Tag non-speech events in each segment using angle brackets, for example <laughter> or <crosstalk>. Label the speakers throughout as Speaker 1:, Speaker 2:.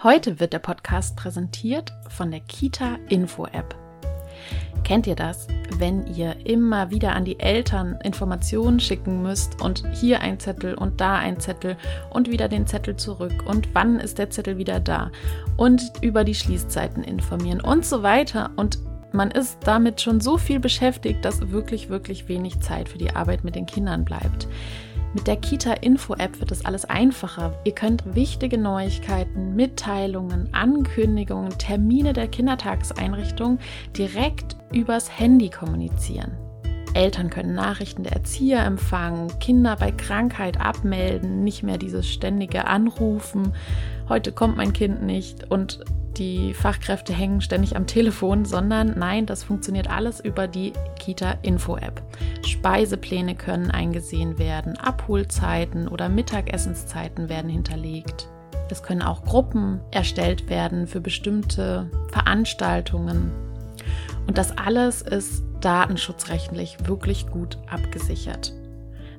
Speaker 1: Heute wird der Podcast präsentiert von der Kita Info App. Kennt ihr das, wenn ihr immer wieder an die Eltern Informationen schicken müsst und hier ein Zettel und da ein Zettel und wieder den Zettel zurück und wann ist der Zettel wieder da und über die Schließzeiten informieren und so weiter und man ist damit schon so viel beschäftigt, dass wirklich, wirklich wenig Zeit für die Arbeit mit den Kindern bleibt. Mit der Kita-Info-App wird es alles einfacher. Ihr könnt wichtige Neuigkeiten, Mitteilungen, Ankündigungen, Termine der Kindertageseinrichtung direkt übers Handy kommunizieren. Eltern können Nachrichten der Erzieher empfangen, Kinder bei Krankheit abmelden, nicht mehr dieses ständige Anrufen. Heute kommt mein Kind nicht und die Fachkräfte hängen ständig am Telefon, sondern nein, das funktioniert alles über die Kita-Info-App. Speisepläne können eingesehen werden, Abholzeiten oder Mittagessenszeiten werden hinterlegt. Es können auch Gruppen erstellt werden für bestimmte Veranstaltungen. Und das alles ist datenschutzrechtlich wirklich gut abgesichert.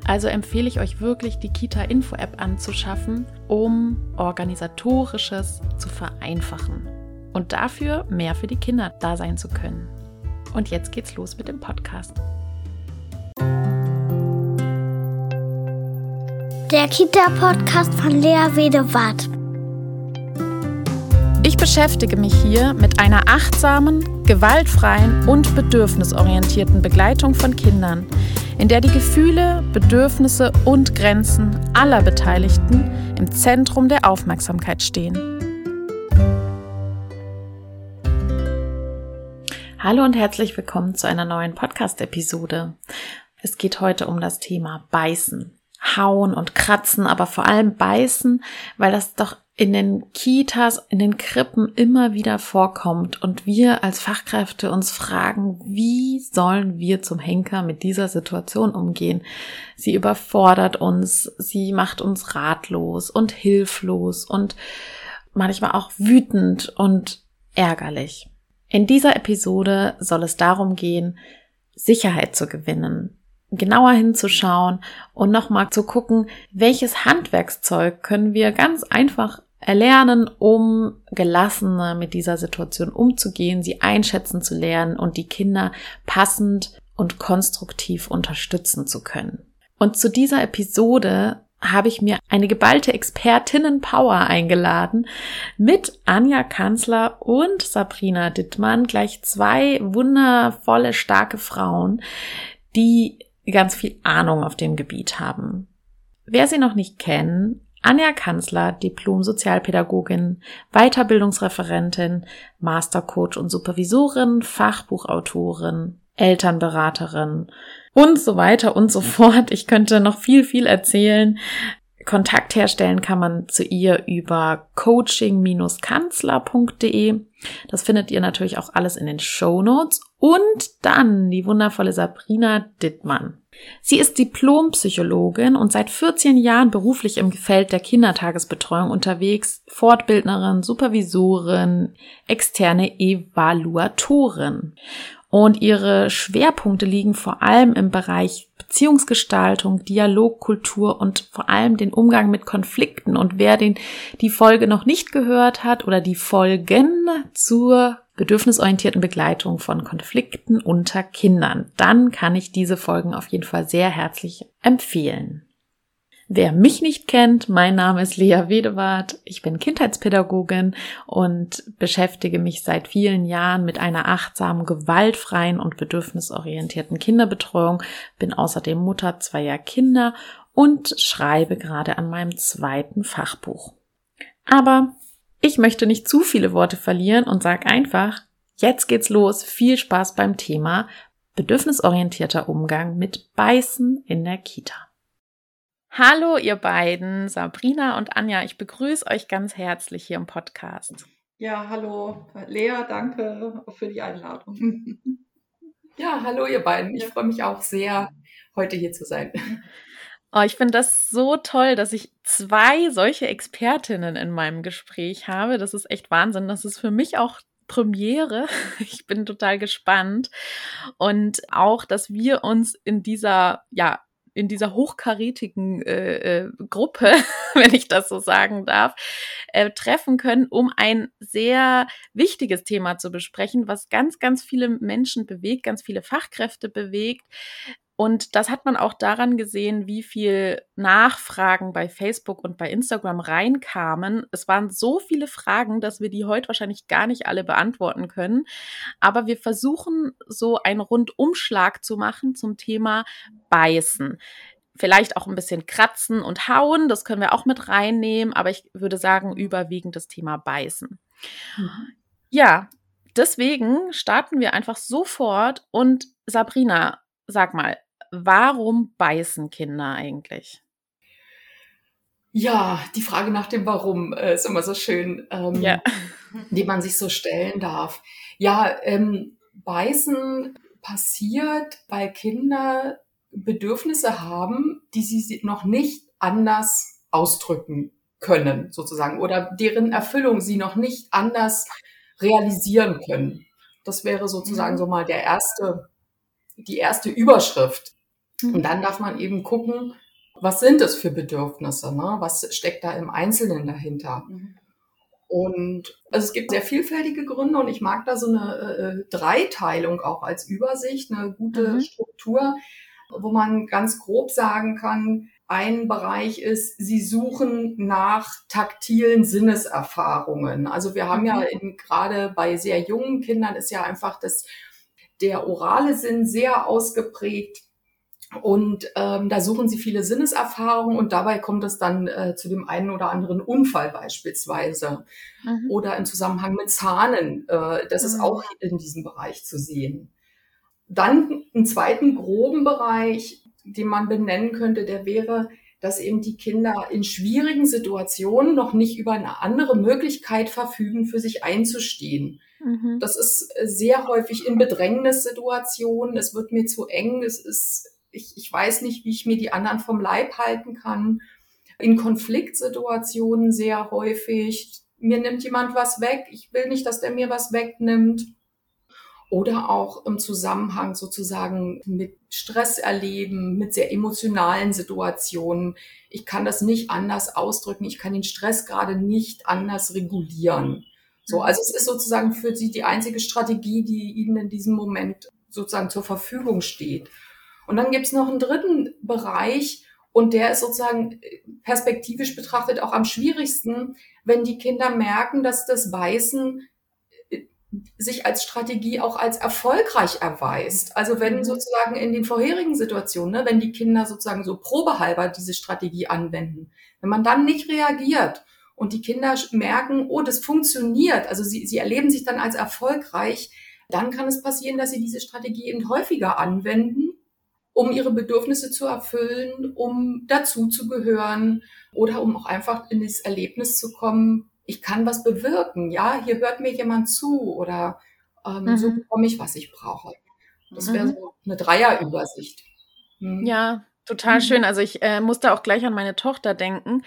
Speaker 1: Also empfehle ich euch wirklich, die Kita-Info-App anzuschaffen, um organisatorisches zu vereinfachen und dafür mehr für die Kinder da sein zu können. Und jetzt geht's los mit dem Podcast.
Speaker 2: Der Kita-Podcast von Lea Wedewart.
Speaker 1: Ich beschäftige mich hier mit einer achtsamen, gewaltfreien und bedürfnisorientierten Begleitung von Kindern, in der die Gefühle, Bedürfnisse und Grenzen aller Beteiligten im Zentrum der Aufmerksamkeit stehen. Hallo und herzlich willkommen zu einer neuen Podcast-Episode. Es geht heute um das Thema Beißen. Hauen und Kratzen, aber vor allem Beißen, weil das doch in den Kitas, in den Krippen immer wieder vorkommt und wir als Fachkräfte uns fragen, wie sollen wir zum Henker mit dieser Situation umgehen? Sie überfordert uns, sie macht uns ratlos und hilflos und manchmal auch wütend und ärgerlich. In dieser Episode soll es darum gehen, Sicherheit zu gewinnen, genauer hinzuschauen und nochmal zu gucken, welches Handwerkszeug können wir ganz einfach erlernen, um gelassener mit dieser Situation umzugehen, sie einschätzen zu lernen und die Kinder passend und konstruktiv unterstützen zu können. Und zu dieser Episode habe ich mir eine geballte Expertinnen-Power eingeladen mit Anja Kanzler und Sabrina Dittmann, gleich zwei wundervolle, starke Frauen, die ganz viel Ahnung auf dem Gebiet haben. Wer sie noch nicht kennen, Anja Kanzler, Diplom-Sozialpädagogin, Weiterbildungsreferentin, Mastercoach und Supervisorin, Fachbuchautorin, Elternberaterin und so weiter und so fort. Ich könnte noch viel, viel erzählen. Kontakt herstellen kann man zu ihr über coaching-kanzler.de. Das findet ihr natürlich auch alles in den Show Notes. Und dann die wundervolle Sabrina Dittmann. Sie ist Diplompsychologin und seit 14 Jahren beruflich im Feld der Kindertagesbetreuung unterwegs, Fortbildnerin, Supervisorin, externe Evaluatorin. Und ihre Schwerpunkte liegen vor allem im Bereich Beziehungsgestaltung, Dialogkultur und vor allem den Umgang mit Konflikten. Und wer den, die Folge noch nicht gehört hat oder die Folgen zur bedürfnisorientierten Begleitung von Konflikten unter Kindern, dann kann ich diese Folgen auf jeden Fall sehr herzlich empfehlen. Wer mich nicht kennt, mein Name ist Lea Wedewart. Ich bin Kindheitspädagogin und beschäftige mich seit vielen Jahren mit einer achtsamen, gewaltfreien und bedürfnisorientierten Kinderbetreuung, bin außerdem Mutter zweier Kinder und schreibe gerade an meinem zweiten Fachbuch. Aber ich möchte nicht zu viele Worte verlieren und sage einfach, jetzt geht's los. Viel Spaß beim Thema bedürfnisorientierter Umgang mit Beißen in der Kita. Hallo, ihr beiden, Sabrina und Anja. Ich begrüße euch ganz herzlich hier im Podcast.
Speaker 3: Ja, hallo, Lea, danke für die Einladung. <laughs>
Speaker 4: Ja, hallo, ihr beiden. Ich freue mich auch sehr, heute hier zu sein.
Speaker 1: Oh, ich finde das so toll, dass ich zwei solche Expertinnen in meinem Gespräch habe. Das ist echt Wahnsinn. Das ist für mich auch Premiere. <laughs> Ich bin total gespannt. Und auch, dass wir uns in dieser, ja, in dieser hochkarätigen äh, äh, Gruppe, <laughs> wenn ich das so sagen darf, äh, treffen können, um ein sehr wichtiges Thema zu besprechen, was ganz, ganz viele Menschen bewegt, ganz viele Fachkräfte bewegt. Und das hat man auch daran gesehen, wie viel Nachfragen bei Facebook und bei Instagram reinkamen. Es waren so viele Fragen, dass wir die heute wahrscheinlich gar nicht alle beantworten können. Aber wir versuchen so einen Rundumschlag zu machen zum Thema Beißen. Vielleicht auch ein bisschen kratzen und hauen, das können wir auch mit reinnehmen, aber ich würde sagen, überwiegend das Thema Beißen. Mhm. Ja, deswegen starten wir einfach sofort und Sabrina, sag mal, warum beißen Kinder eigentlich?
Speaker 4: Ja, die Frage nach dem Warum äh, ist immer so schön, ähm, ja. <laughs> die man sich so stellen darf. Ja, ähm, beißen passiert, weil Kinder Bedürfnisse haben, die sie noch nicht anders ausdrücken können, sozusagen, oder deren Erfüllung sie noch nicht anders realisieren können. Das wäre sozusagen mhm. so mal der erste, die erste Überschrift. Mhm. Und dann darf man eben gucken, was sind es für Bedürfnisse, ne? was steckt da im Einzelnen dahinter. Mhm. Und also es gibt sehr vielfältige Gründe und ich mag da so eine äh, Dreiteilung auch als Übersicht, eine gute mhm. Struktur, wo man ganz grob sagen kann, ein Bereich ist, sie suchen nach taktilen Sinneserfahrungen. Also wir haben ja mhm. in, gerade bei sehr jungen Kindern ist ja einfach das, der orale Sinn sehr ausgeprägt und ähm, da suchen sie viele Sinneserfahrungen und dabei kommt es dann äh, zu dem einen oder anderen Unfall beispielsweise mhm. oder im Zusammenhang mit Zahnen. Äh, das mhm. ist auch in diesem Bereich zu sehen. Dann einen zweiten groben Bereich, den man benennen könnte, der wäre, dass eben die Kinder in schwierigen Situationen noch nicht über eine andere Möglichkeit verfügen, für sich einzustehen. Mhm. Das ist sehr häufig in Bedrängnissituationen. Es wird mir zu eng. Es ist ich, ich weiß nicht, wie ich mir die anderen vom Leib halten kann. In Konfliktsituationen sehr häufig. Mir nimmt jemand was weg. Ich will nicht, dass der mir was wegnimmt. Oder auch im Zusammenhang sozusagen mit Stress erleben, mit sehr emotionalen Situationen. Ich kann das nicht anders ausdrücken. Ich kann den Stress gerade nicht anders regulieren. So, mhm. also es ist sozusagen für sie die einzige Strategie, die ihnen in diesem Moment sozusagen zur Verfügung steht. Und dann gibt es noch einen dritten Bereich und der ist sozusagen perspektivisch betrachtet auch am schwierigsten, wenn die Kinder merken, dass das Beißen äh, sich als Strategie auch als erfolgreich erweist. Also wenn mhm. sozusagen in den vorherigen Situationen, ne, wenn die Kinder sozusagen so probehalber diese Strategie anwenden, wenn man dann nicht reagiert und die Kinder merken, oh, das funktioniert, also sie, sie erleben sich dann als erfolgreich, dann kann es passieren, dass sie diese Strategie eben häufiger anwenden um ihre Bedürfnisse zu erfüllen, um dazu zu gehören oder um auch einfach in das Erlebnis zu kommen, ich kann was bewirken, ja, hier hört mir jemand zu oder ähm, mhm. so bekomme ich, was ich brauche. Das wäre mhm. so eine Dreierübersicht.
Speaker 1: Mhm. Ja, total mhm. schön. Also ich äh, musste auch gleich an meine Tochter denken,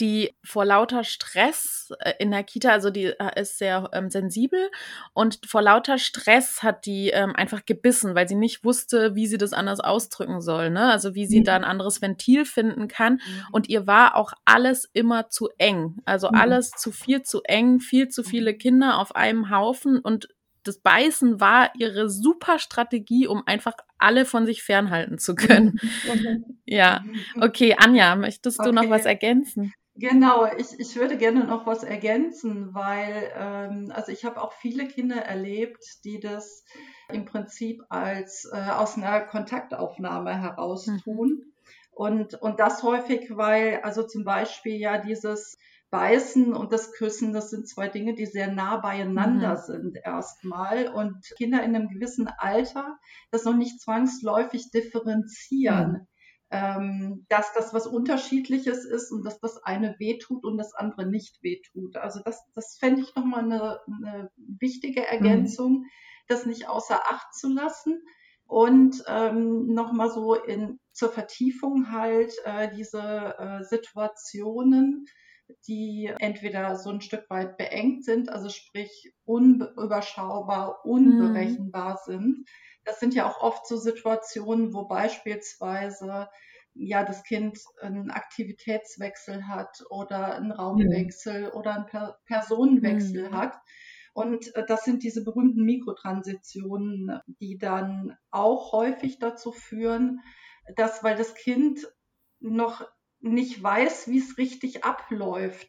Speaker 1: die vor lauter Stress äh, in der Kita, also die äh, ist sehr ähm, sensibel und vor lauter Stress hat die ähm, einfach gebissen, weil sie nicht wusste, wie sie das anders ausdrücken soll, ne? Also wie sie mhm. da ein anderes Ventil finden kann. Mhm. Und ihr war auch alles immer zu eng. Also mhm. alles zu viel zu eng, viel zu viele mhm. Kinder auf einem Haufen und das Beißen war ihre super Strategie, um einfach alle von sich fernhalten zu können. <laughs> ja, okay, Anja, möchtest du okay. noch was ergänzen?
Speaker 3: Genau, ich, ich würde gerne noch was ergänzen, weil ähm, also ich habe auch viele Kinder erlebt, die das im Prinzip als äh, aus einer Kontaktaufnahme heraus mhm. tun. Mhm. Und, und das häufig, weil also zum Beispiel ja dieses Beißen und das Küssen, das sind zwei Dinge, die sehr nah beieinander mhm. sind erstmal. Und Kinder in einem gewissen Alter das noch nicht zwangsläufig differenzieren. Mhm ähm, dass das was Unterschiedliches ist und dass das eine wehtut und das andere nicht wehtut. Also das, das fände ich nochmal eine, eine wichtige mhm. Ergänzung, mhm. das nicht außer Acht zu lassen. Und ähm, nochmal so in, zur Vertiefung halt äh, diese äh, Situationen, die entweder so ein Stück weit beengt sind, also sprich unüberschaubar, unberechenbar mhm. sind das sind ja auch oft so Situationen, wo beispielsweise ja das Kind einen Aktivitätswechsel hat oder einen Raumwechsel mhm. oder einen per Personenwechsel mhm. hat. Und äh, das sind diese berühmten Mikrotransitionen, die dann auch häufig dazu führen, dass, weil das Kind noch nicht weiß, wie es richtig abläuft,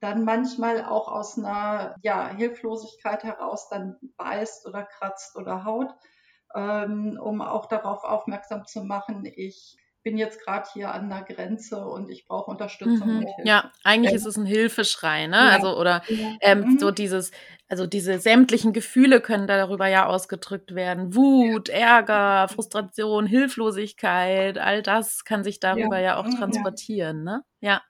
Speaker 3: dann manchmal auch aus einer ja, Hilflosigkeit heraus dann beißt oder kratzt oder haut, ähm, um auch darauf aufmerksam zu machen, ich bin jetzt gerade hier an der Grenze und ich brauche Unterstützung.
Speaker 1: Mhm. Ja, eigentlich ähm, ist es ein Hilfeschrei, ne? Ja. Also oder ähm, mhm. so dieses, also diese sämtlichen Gefühle können darüber ja ausgedrückt werden. Wut, Ärger, Frustration, Hilflosigkeit, all das kann sich darüber ja, ja auch mhm, transportieren, ne? Ja.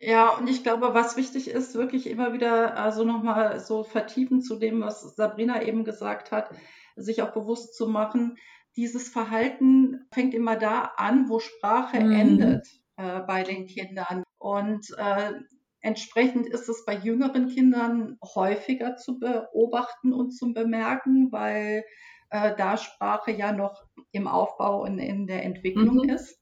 Speaker 3: Ja, und ich glaube, was wichtig ist, wirklich immer wieder also nochmal so vertiefen zu dem, was Sabrina eben gesagt hat, sich auch bewusst zu machen, dieses Verhalten fängt immer da an, wo Sprache mhm. endet äh, bei den Kindern. Und äh, entsprechend ist es bei jüngeren Kindern häufiger zu beobachten und zu bemerken, weil äh, da Sprache ja noch im Aufbau und in der Entwicklung mhm. ist.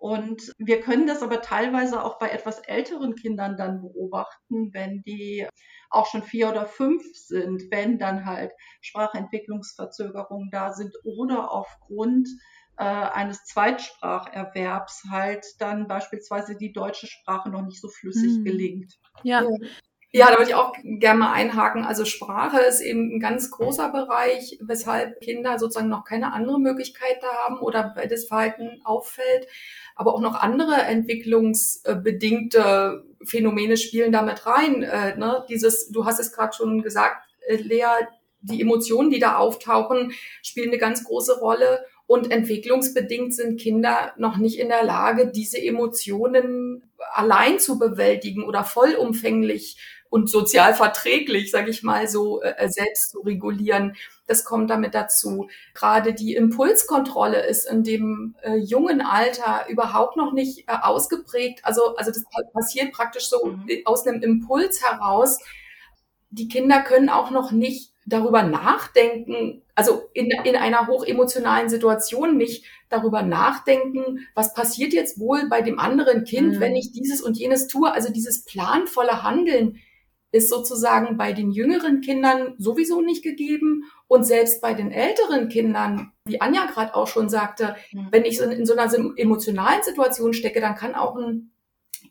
Speaker 3: Und wir können das aber teilweise auch bei etwas älteren Kindern dann beobachten, wenn die auch schon vier oder fünf sind, wenn dann halt Sprachentwicklungsverzögerungen da sind oder aufgrund äh, eines Zweitspracherwerbs halt dann beispielsweise die deutsche Sprache noch nicht so flüssig mhm. gelingt.
Speaker 4: Ja. Ja, da würde ich auch gerne mal einhaken. Also Sprache ist eben ein ganz großer Bereich, weshalb Kinder sozusagen noch keine andere Möglichkeit da haben oder das Verhalten auffällt. Aber auch noch andere entwicklungsbedingte Phänomene spielen damit rein. Äh, ne? Dieses, du hast es gerade schon gesagt, äh, Lea, die Emotionen, die da auftauchen, spielen eine ganz große Rolle. Und entwicklungsbedingt sind Kinder noch nicht in der Lage, diese Emotionen allein zu bewältigen oder vollumfänglich und sozial verträglich, sage ich mal so, äh, selbst zu regulieren. Das kommt damit dazu. Gerade die Impulskontrolle ist in dem äh, jungen Alter überhaupt noch nicht äh, ausgeprägt. Also, also das passiert praktisch so mhm. aus einem Impuls heraus. Die Kinder können auch noch nicht darüber nachdenken, also in, in einer hochemotionalen Situation nicht darüber nachdenken, was passiert jetzt wohl bei dem anderen Kind, mhm. wenn ich dieses und jenes tue. Also dieses planvolle Handeln ist sozusagen bei den jüngeren Kindern sowieso nicht gegeben. Und selbst bei den älteren Kindern, wie Anja gerade auch schon sagte, mhm. wenn ich in so einer emotionalen Situation stecke, dann kann auch ein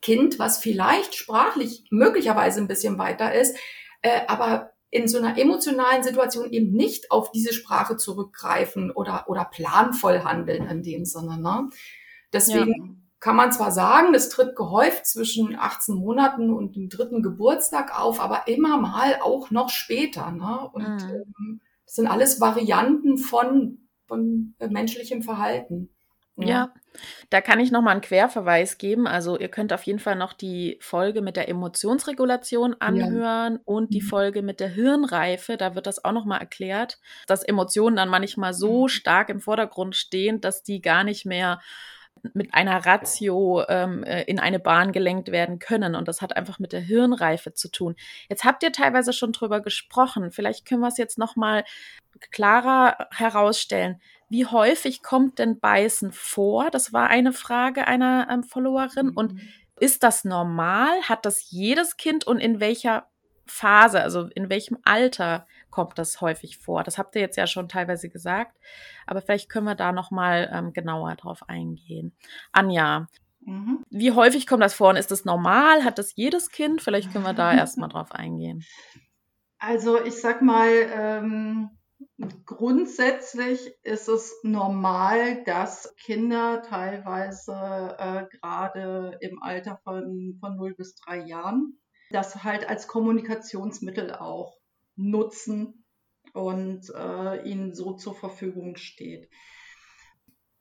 Speaker 4: Kind, was vielleicht sprachlich möglicherweise ein bisschen weiter ist, äh, aber in so einer emotionalen Situation eben nicht auf diese Sprache zurückgreifen oder, oder planvoll handeln in dem Sinne. Ne? Deswegen ja kann man zwar sagen, das tritt gehäuft zwischen 18 Monaten und dem dritten Geburtstag auf, aber immer mal auch noch später. Ne? Und mhm. ähm, das sind alles Varianten von, von äh, menschlichem Verhalten.
Speaker 1: Ja. ja. da kann ich nochmal einen Querverweis geben. Also ihr könnt auf jeden Fall noch die Folge mit der Emotionsregulation anhören ja. und die mhm. Folge mit der Hirnreife. Da wird das auch nochmal erklärt, dass Emotionen dann manchmal so mhm. stark im Vordergrund stehen, dass die gar nicht mehr mit einer Ratio ähm, äh, in eine Bahn gelenkt werden können. Und das hat einfach mit der Hirnreife zu tun. Jetzt habt ihr teilweise schon drüber gesprochen. Vielleicht können wir es jetzt noch mal klarer herausstellen. Wie häufig kommt denn Beißen vor? Das war eine Frage einer ähm, Followerin. Mhm. Und ist das normal? Hat das jedes Kind und in welcher Phase, also in welchem Alter kommt das häufig vor? Das habt ihr jetzt ja schon teilweise gesagt, aber vielleicht können wir da noch mal ähm, genauer drauf eingehen. Anja, mhm. wie häufig kommt das vor und ist das normal? Hat das jedes Kind? Vielleicht können wir da <laughs> erstmal drauf eingehen.
Speaker 3: Also ich sag mal, ähm, grundsätzlich ist es normal, dass Kinder teilweise äh, gerade im Alter von, von 0 bis 3 Jahren das halt als Kommunikationsmittel auch nutzen und äh, ihnen so zur Verfügung steht.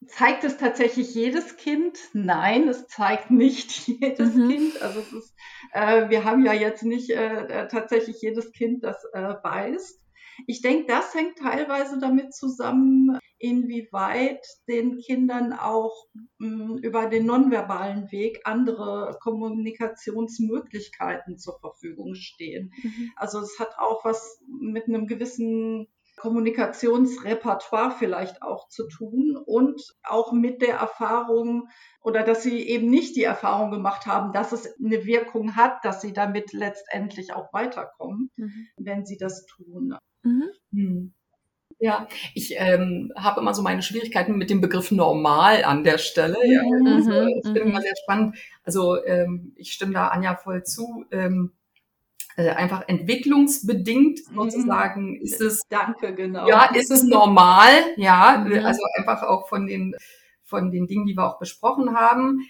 Speaker 3: Zeigt es tatsächlich jedes Kind? Nein, es zeigt nicht <laughs> jedes mhm. Kind. Also es ist, äh, wir haben ja jetzt nicht äh, tatsächlich jedes Kind, das äh, beißt. Ich denke, das hängt teilweise damit zusammen, inwieweit den Kindern auch mh, hm, über den nonverbalen Weg andere Kommunikationsmöglichkeiten zur Verfügung stehen. Mhm. Also es hat auch was mit einem gewissen Kommunikationsrepertoire vielleicht auch zu tun und auch mit der Erfahrung oder dass sie eben nicht die Erfahrung gemacht haben, dass es eine Wirkung hat, dass sie damit letztendlich auch weiterkommen, mhm. wenn sie das tun. Mhm.
Speaker 4: Hm. Ja, ich ähm, habe immer so meine Schwierigkeiten mit dem Begriff normal an der Stelle. Ja. Mhm. Also, ich finde mhm. immer sehr spannend. Also ähm, ich stimme da Anja voll zu. Ähm, äh, einfach entwicklungsbedingt mhm. sozusagen ist es.
Speaker 3: Danke, genau.
Speaker 4: Ja, ist es normal. Ja, mhm. also einfach auch von den von den Dingen, die wir auch besprochen haben.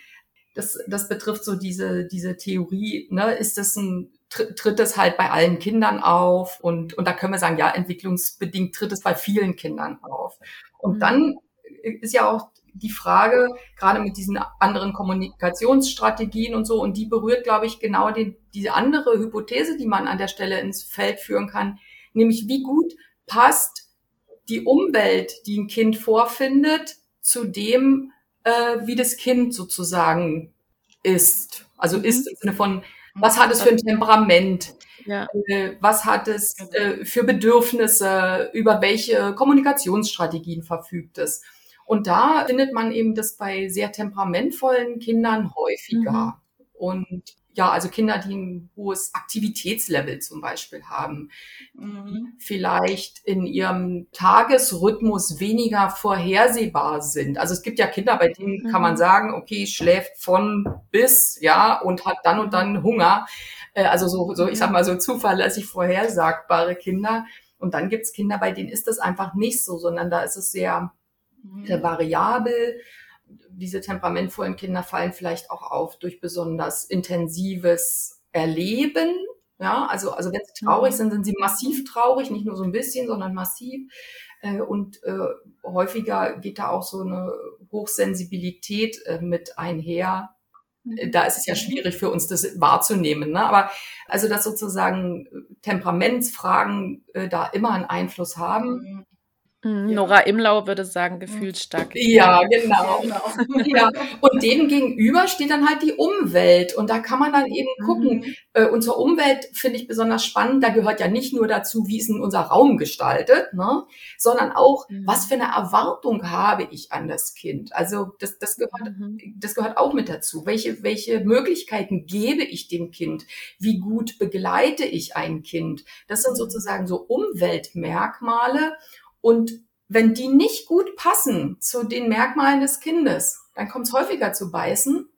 Speaker 4: Das, das betrifft so diese, diese Theorie, ne, ist das ein tritt es halt bei allen Kindern auf und, und da können wir sagen, ja, entwicklungsbedingt tritt es bei vielen Kindern auf. Und mhm. dann ist ja auch die Frage, gerade mit diesen anderen Kommunikationsstrategien und so, und die berührt, glaube ich, genau die, diese andere Hypothese, die man an der Stelle ins Feld führen kann, nämlich wie gut passt die Umwelt, die ein Kind vorfindet, zu dem, äh, wie das Kind sozusagen ist. Also mhm. ist im Sinne von, was hat es für ein Temperament? Ja. Äh, was hat es genau. äh, für Bedürfnisse? Über welche Kommunikationsstrategien verfügt es? Und da findet man eben das bei sehr temperamentvollen Kindern häufiger. Mhm. Und ja, also Kinder, die ein hohes Aktivitätslevel zum Beispiel haben, mhm. vielleicht in ihrem Tagesrhythmus weniger vorhersehbar sind. Also es gibt ja Kinder, bei denen mhm. kann man sagen, okay, schläft von bis, ja, und hat dann und dann Hunger. Äh, also so, so, ich sag mal, so zuverlässig vorhersagbare Kinder. Und dann gibt's Kinder, bei denen ist das einfach nicht so, sondern da ist es sehr mhm. variabel. Diese temperamentvollen Kinder fallen vielleicht auch auf durch besonders intensives Erleben. Ja, also, also wenn sie traurig mhm. sind, sind sie massiv traurig, nicht nur so ein bisschen, sondern massiv. Äh, und äh, häufiger geht da auch so eine Hochsensibilität äh, mit einher. Mhm. Da ist es ja schwierig für uns, das wahrzunehmen. Ne? Aber also, dass sozusagen Temperamentsfragen äh, da immer einen Einfluss haben. Mhm.
Speaker 1: Mhm, ja. Nora Imlau würde sagen, gefühlsstark.
Speaker 4: Ja, genau. genau. ja. Und dem gegenüber steht dann halt die Umwelt. Und da kann man dann eben gucken. Mhm. Äh, unsere Umwelt finde ich besonders spannend. Da gehört ja nicht nur dazu, wie ist denn unser Raum gestaltet, ne? sondern auch, mhm. was für eine Erwartung habe ich an das Kind. Also das, das, gehört, mhm. das gehört auch mit dazu. Welche, welche Möglichkeiten gebe ich dem Kind? Wie gut begleite ich ein Kind? Das sind sozusagen so Umweltmerkmale. Und wenn die nicht gut passen zu den Merkmalen des Kindes, dann kommt es häufiger zu beißen.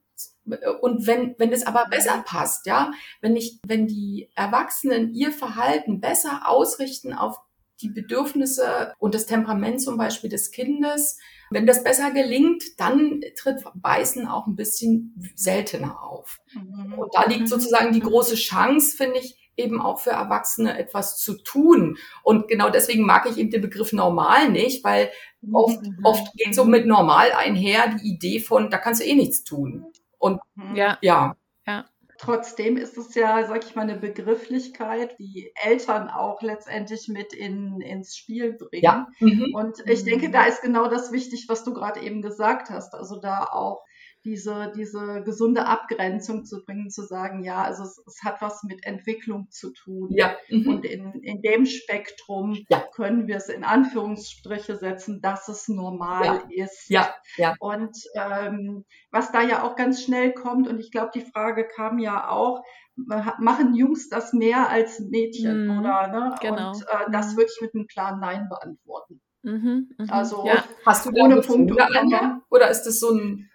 Speaker 4: Und wenn, wenn es aber besser passt, ja, wenn ich, wenn die Erwachsenen ihr Verhalten besser ausrichten auf die Bedürfnisse und das Temperament zum Beispiel des Kindes, wenn das besser gelingt, dann tritt Beißen auch ein bisschen seltener auf. Mhm. Und da liegt sozusagen die große Chance, finde ich, eben auch für Erwachsene etwas zu tun. Und genau deswegen mag ich eben den Begriff normal nicht, weil oft, mhm. oft geht so mit normal einher die Idee von, da kannst du eh nichts tun. Und
Speaker 3: mhm. ja. ja. ja. Trotzdem ist es ja, sag ich mal, eine Begrifflichkeit, die Eltern auch letztendlich mit in, ins Spiel bringen. Ja. Mhm. Und ich denke, da ist genau das wichtig, was du gerade eben gesagt hast. Also da auch diese, diese gesunde Abgrenzung zu bringen, zu sagen, ja, also es, es hat was mit Entwicklung zu tun. Ja. Mhm. Und in, in dem Spektrum ja. können wir es in Anführungsstriche setzen, dass es normal ja. ist. Ja. Ja. Und ähm, was da ja auch ganz schnell kommt, und ich glaube, die Frage kam ja auch, machen Jungs das mehr als Mädchen, mhm. oder? Ne? Genau. Und äh, das mhm. würde ich mit einem klaren Nein beantworten. Mhm,
Speaker 4: mh. Also ja. hast du ohne Punkt oder ist das so ein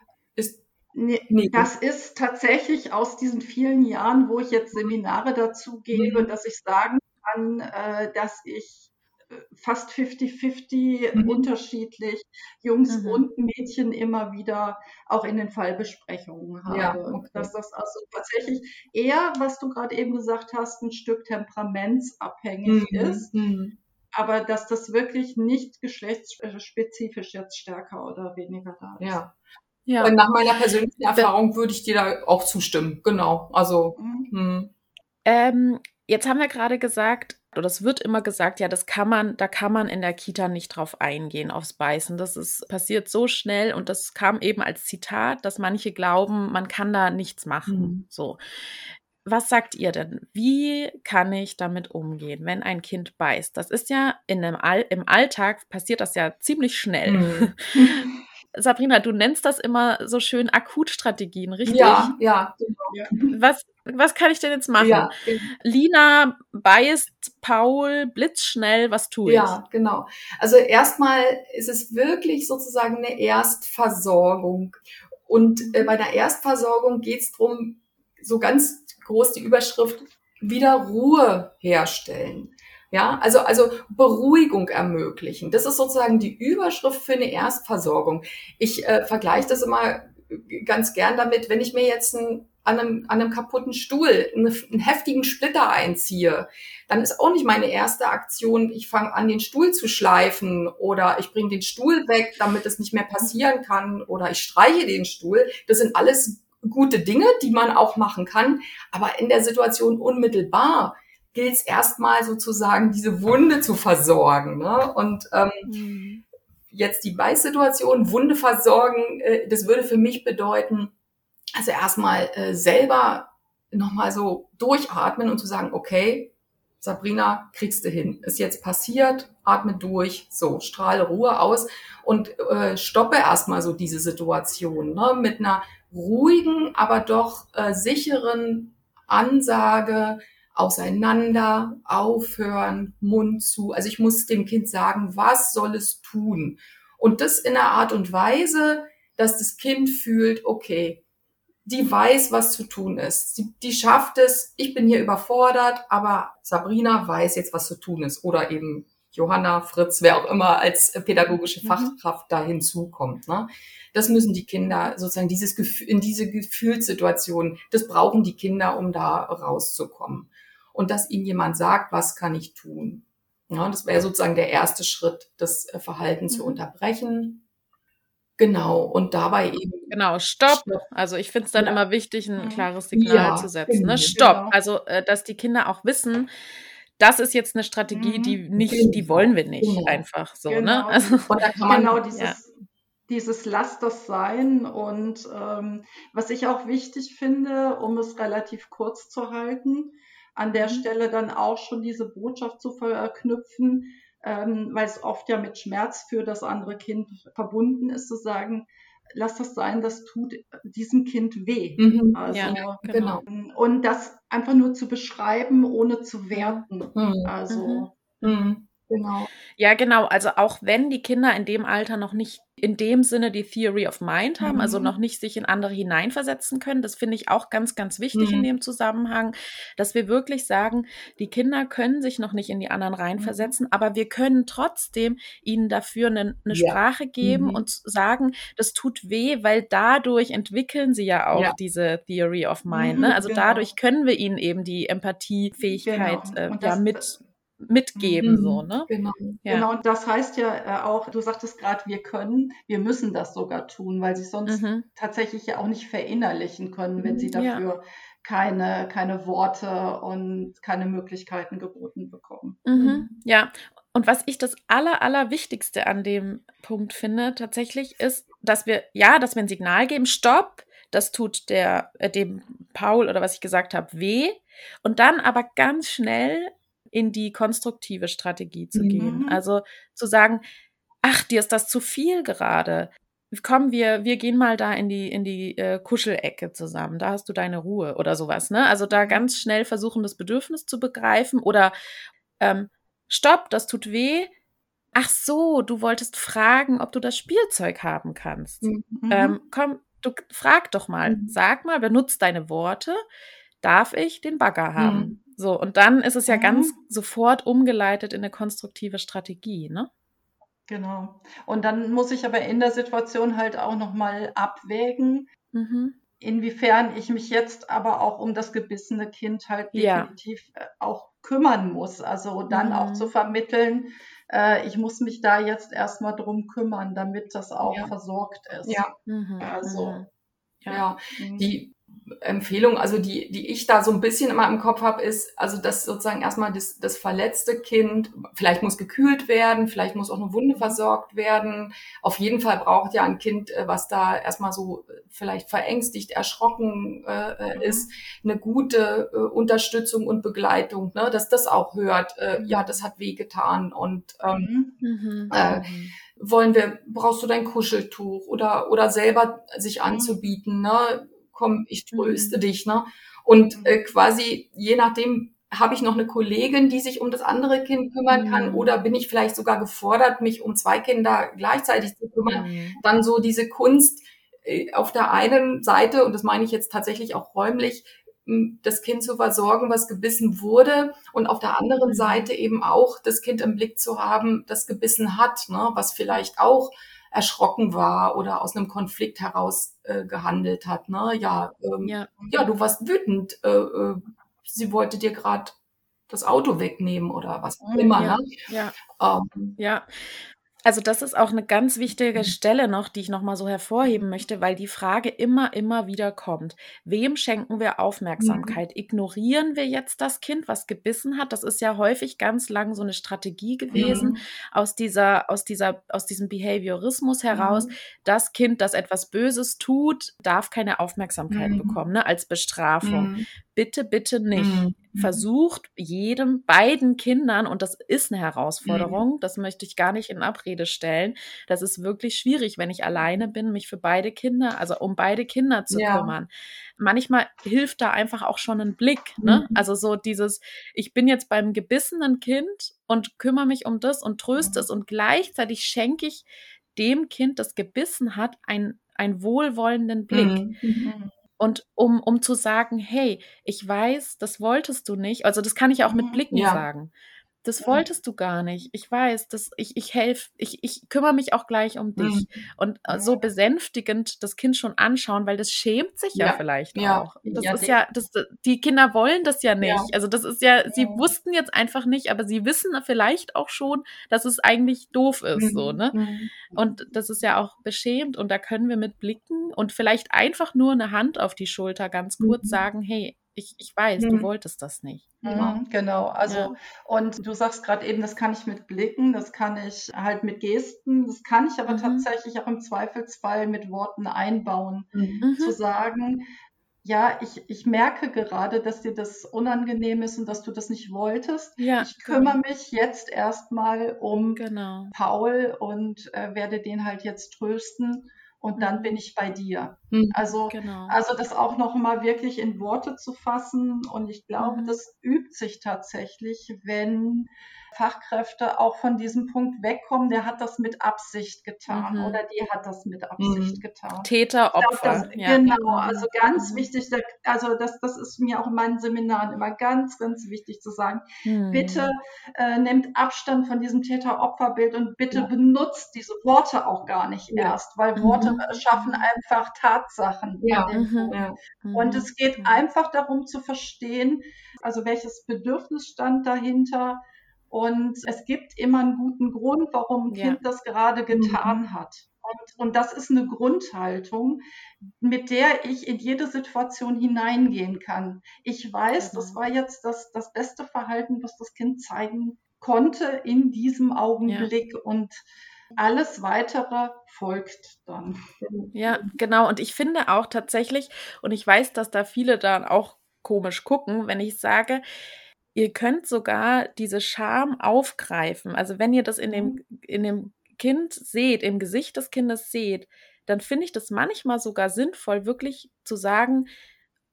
Speaker 3: Nee, nee, das ist tatsächlich aus diesen vielen Jahren, wo ich jetzt Seminare dazu gebe, mhm. dass ich sagen kann, äh, dass ich äh, fast 50-50 mhm. unterschiedlich Jungs mhm. und Mädchen immer wieder auch in den Fallbesprechungen habe. Ja, okay. Dass das also tatsächlich eher, was du gerade eben gesagt hast, ein Stück temperamentsabhängig mhm. ist. Mhm. Aber dass das wirklich nicht geschlechtsspezifisch jetzt stärker oder weniger da ist.
Speaker 4: Ja, ja. Nach meiner persönlichen Erfahrung würde ich dir da auch zustimmen. Genau. Also. Mhm. Hm.
Speaker 1: Ähm, jetzt haben wir gerade gesagt, oder es wird immer gesagt, ja, das kann man, da kann man in der Kita nicht drauf eingehen, aufs Beißen. Das ist passiert so schnell und das kam eben als Zitat, dass manche glauben, man kann da nichts machen. Mhm. So. was sagt ihr denn? Wie kann ich damit umgehen, wenn ein Kind beißt? Das ist ja in einem All im Alltag passiert das ja ziemlich schnell. Mhm. <laughs> Sabrina, du nennst das immer so schön Akutstrategien, richtig?
Speaker 4: Ja, ja. Genau.
Speaker 1: Was, was kann ich denn jetzt machen? Ja. Lina beißt Paul blitzschnell, was tue ich?
Speaker 4: Ja, genau. Also erstmal ist es wirklich sozusagen eine Erstversorgung. Und äh, bei der Erstversorgung geht es darum, so ganz groß die Überschrift, wieder Ruhe herstellen. Ja, also, also Beruhigung ermöglichen. Das ist sozusagen die Überschrift für eine Erstversorgung. Ich äh, vergleiche das immer ganz gern damit, wenn ich mir jetzt ein, an, einem, an einem kaputten Stuhl einen, einen heftigen Splitter einziehe, dann ist auch nicht meine erste Aktion, ich fange an, den Stuhl zu schleifen oder ich bringe den Stuhl weg, damit es nicht mehr passieren kann oder ich streiche den Stuhl. Das sind alles gute Dinge, die man auch machen kann. Aber in der Situation unmittelbar gilt es erstmal sozusagen, diese Wunde zu versorgen. Ne? Und ähm, mhm. jetzt die Beißsituation, Wunde versorgen, äh, das würde für mich bedeuten, also erstmal äh, selber nochmal so durchatmen und zu sagen, okay, Sabrina, kriegst du hin. Ist jetzt passiert, atme durch, so, strahle Ruhe aus und äh, stoppe erstmal so diese Situation ne, mit einer ruhigen, aber doch äh, sicheren Ansage, auseinander, aufhören, Mund zu. Also ich muss dem Kind sagen, was soll es tun? Und das in einer Art und Weise, dass das Kind fühlt, okay, die weiß, was zu tun ist. Die, die schafft es. Ich bin hier überfordert, aber Sabrina weiß jetzt, was zu tun ist. Oder eben Johanna, Fritz, wer auch immer als pädagogische mhm. Fachkraft da hinzukommt. Ne? Das müssen die Kinder sozusagen dieses Gefühl, in diese Gefühlssituation, das brauchen die Kinder, um da rauszukommen. Und dass ihnen jemand sagt, was kann ich tun? Ja, das wäre sozusagen der erste Schritt, das äh, Verhalten mhm. zu unterbrechen. Genau, und dabei eben.
Speaker 1: Genau, stopp. stopp. Also ich finde es dann ja. immer wichtig, ein mhm. klares Signal ja, zu setzen. Ne? Genau. Stopp. Genau. Also, äh, dass die Kinder auch wissen, das ist jetzt eine Strategie, die mhm. nicht, die genau. wollen wir nicht genau. einfach so. Ne? Genau. Also,
Speaker 3: und da kann man <laughs> genau dieses, dieses Lass das sein. Und ähm, was ich auch wichtig finde, um es relativ kurz zu halten, an der mhm. Stelle dann auch schon diese Botschaft zu verknüpfen, ähm, weil es oft ja mit Schmerz für das andere Kind verbunden ist, zu sagen, lass das sein, das tut diesem Kind weh.
Speaker 1: Mhm, also, ja, genau.
Speaker 3: Und das einfach nur zu beschreiben, ohne zu werten. Mhm, also.
Speaker 1: Mhm. Mhm. Genau. Ja, genau. Also auch wenn die Kinder in dem Alter noch nicht in dem Sinne die Theory of Mind haben, also mhm. also noch nicht sich in andere hineinversetzen können, das finde ich auch ganz, ganz wichtig mhm. in dem Zusammenhang, dass wir wirklich sagen, die Kinder können sich noch nicht in die anderen reinversetzen, mhm. aber wir können trotzdem ihnen dafür eine, eine ja. Sprache geben mhm. und sagen, das tut weh, weil dadurch entwickeln sie ja auch ja. diese Theory of Mind. Ne? Mhm, also genau. dadurch können wir ihnen eben die Empathiefähigkeit genau. äh, ja mit mitgeben, mhm, so, ne?
Speaker 3: Genau. Ja. Genau, und das heißt ja äh, auch, du sagtest gerade, wir können, wir müssen das sogar tun, weil sie sonst mhm. tatsächlich ja auch nicht verinnerlichen können, wenn sie dafür ja. keine, keine Worte und keine Möglichkeiten geboten bekommen.
Speaker 1: Mhm. mhm. Ja, und was ich das aller, aller Wichtigste an dem Punkt finde, tatsächlich ist, dass wir, ja, dass wir ein Signal geben, stopp, das tut der, äh, dem Paul oder was ich gesagt habe, weh. Und dann aber ganz schnell in die konstruktive Strategie zu mhm. gehen. Also zu sagen, ach, dir ist das zu viel gerade. Komm, wir, wir gehen mal da in die, in die äh, Kuschelecke zusammen. Da hast du deine Ruhe oder sowas, ne? Also da ganz schnell versuchen, das Bedürfnis zu begreifen oder ähm, stopp, das tut weh. Ach so, du wolltest fragen, ob du das Spielzeug haben kannst. Mhm. Ähm, komm, du frag doch mal, mhm. sag mal, benutzt deine Worte. Darf ich den Bagger haben? Mhm. So, und dann ist es ja mhm. ganz sofort umgeleitet in eine konstruktive Strategie, ne?
Speaker 3: Genau. Und dann muss ich aber in der Situation halt auch nochmal abwägen, mhm. inwiefern ich mich jetzt aber auch um das gebissene Kind halt definitiv ja. Äh, auch kümmern muss. Also dann mhm. auch zu vermitteln, äh, ich muss mich da jetzt erstmal drum kümmern, damit das auch ja. versorgt ist.
Speaker 4: Ja. Mhm. Also.
Speaker 3: Ja,
Speaker 4: mhm. die Empfehlung, also die, die ich da so ein bisschen immer im Kopf habe, ist, also dass sozusagen erstmal das, das verletzte Kind, vielleicht muss gekühlt werden, vielleicht muss auch eine Wunde versorgt werden. Auf jeden Fall braucht ja ein Kind, äh, was da erstmal so vielleicht verängstigt, erschrocken äh, mhm. ist, eine gute äh, Unterstützung und Begleitung, ne? dass das auch hört, äh, ja, das hat wehgetan und ähm, mhm. äh, wollen wir, brauchst du dein Kuscheltuch oder, oder selber sich mhm. anzubieten, ne? Komm, ich tröste mhm. dich, ne? Und mhm. äh, quasi je nachdem habe ich noch eine Kollegin, die sich um das andere Kind kümmern kann mhm. oder bin ich vielleicht sogar gefordert, mich um zwei Kinder gleichzeitig zu kümmern, mhm. dann so diese Kunst äh, auf der einen Seite, und das meine ich jetzt tatsächlich auch räumlich, das Kind zu versorgen, was gebissen wurde und auf der anderen mhm. Seite eben auch das Kind im Blick zu haben, das gebissen hat, ne, was vielleicht auch erschrocken war oder aus einem Konflikt heraus äh, gehandelt hat. Ne? Ja, ähm, ja. ja, du warst wütend. Äh, äh, sie wollte dir gerade das Auto wegnehmen oder was auch immer.
Speaker 1: Ja,
Speaker 4: ne?
Speaker 1: ja. Ähm, ja. Also das ist auch eine ganz wichtige mhm. Stelle noch, die ich nochmal so hervorheben möchte, weil die Frage immer, immer wieder kommt. Wem schenken wir Aufmerksamkeit? Mhm. Ignorieren wir jetzt das Kind, was gebissen hat? Das ist ja häufig ganz lang so eine Strategie gewesen mhm. aus dieser, aus dieser, aus diesem Behaviorismus heraus. Mhm. Das Kind, das etwas Böses tut, darf keine Aufmerksamkeit mhm. bekommen, ne, als Bestrafung. Mhm bitte, bitte nicht. Mhm. Versucht jedem, beiden Kindern, und das ist eine Herausforderung, mhm. das möchte ich gar nicht in Abrede stellen. Das ist wirklich schwierig, wenn ich alleine bin, mich für beide Kinder, also um beide Kinder zu ja. kümmern. Manchmal hilft da einfach auch schon ein Blick, ne? Mhm. Also so dieses, ich bin jetzt beim gebissenen Kind und kümmere mich um das und tröste es und gleichzeitig schenke ich dem Kind, das gebissen hat, ein einen wohlwollenden Blick. Mhm. Und um, um zu sagen, hey, ich weiß, das wolltest du nicht. Also das kann ich auch mit mhm. Blicken ja. sagen das wolltest du gar nicht. Ich weiß, dass ich, ich helfe, ich, ich kümmere mich auch gleich um dich. Mhm. Und äh, so besänftigend das Kind schon anschauen, weil das schämt sich ja, ja vielleicht ja. auch. Das ist ja, das, die Kinder wollen das ja nicht. Also das ist ja, sie wussten jetzt einfach nicht, aber sie wissen vielleicht auch schon, dass es eigentlich doof ist, mhm. so, ne? Mhm. Und das ist ja auch beschämt und da können wir mit Blicken und vielleicht einfach nur eine Hand auf die Schulter ganz kurz mhm. sagen, hey, ich, ich weiß, mhm. du wolltest das nicht.
Speaker 3: Mhm, genau, also ja. und du sagst gerade eben, das kann ich mit Blicken, das kann ich halt mit Gesten, das kann ich aber mhm. tatsächlich auch im Zweifelsfall mit Worten einbauen, mhm. zu sagen, ja, ich, ich merke gerade, dass dir das unangenehm ist und dass du das nicht wolltest. Ja, ich kümmere genau. mich jetzt erstmal um genau. Paul und äh, werde den halt jetzt trösten und dann bin ich bei dir. Mhm. Also, genau. also das auch noch mal wirklich in Worte zu fassen und ich glaube, mhm. das übt sich tatsächlich, wenn Fachkräfte auch von diesem Punkt wegkommen, der hat das mit Absicht getan mhm. oder die hat das mit Absicht mhm. getan.
Speaker 1: Täter, Opfer.
Speaker 3: Das, ja. Genau, also ganz mhm. wichtig, also das, das ist mir auch in meinen Seminaren immer ganz, ganz wichtig zu sagen. Mhm. Bitte äh, nehmt Abstand von diesem Täter-Opfer-Bild und bitte ja. benutzt diese Worte auch gar nicht ja. erst, weil Worte mhm. schaffen einfach Tatsachen. Ja. Mhm. Und es geht einfach darum zu verstehen, also welches Bedürfnis stand dahinter, und es gibt immer einen guten Grund, warum ein ja. Kind das gerade mhm. getan mhm. hat. Und, und das ist eine Grundhaltung, mit der ich in jede Situation hineingehen kann. Ich weiß, genau. das war jetzt das, das beste Verhalten, was das Kind zeigen konnte in diesem Augenblick. Ja. Und alles weitere folgt dann.
Speaker 1: Ja, genau. Und ich finde auch tatsächlich, und ich weiß, dass da viele dann auch komisch gucken, wenn ich sage, Ihr könnt sogar diese Scham aufgreifen. Also wenn ihr das in dem, mhm. in dem Kind seht, im Gesicht des Kindes seht, dann finde ich das manchmal sogar sinnvoll, wirklich zu sagen,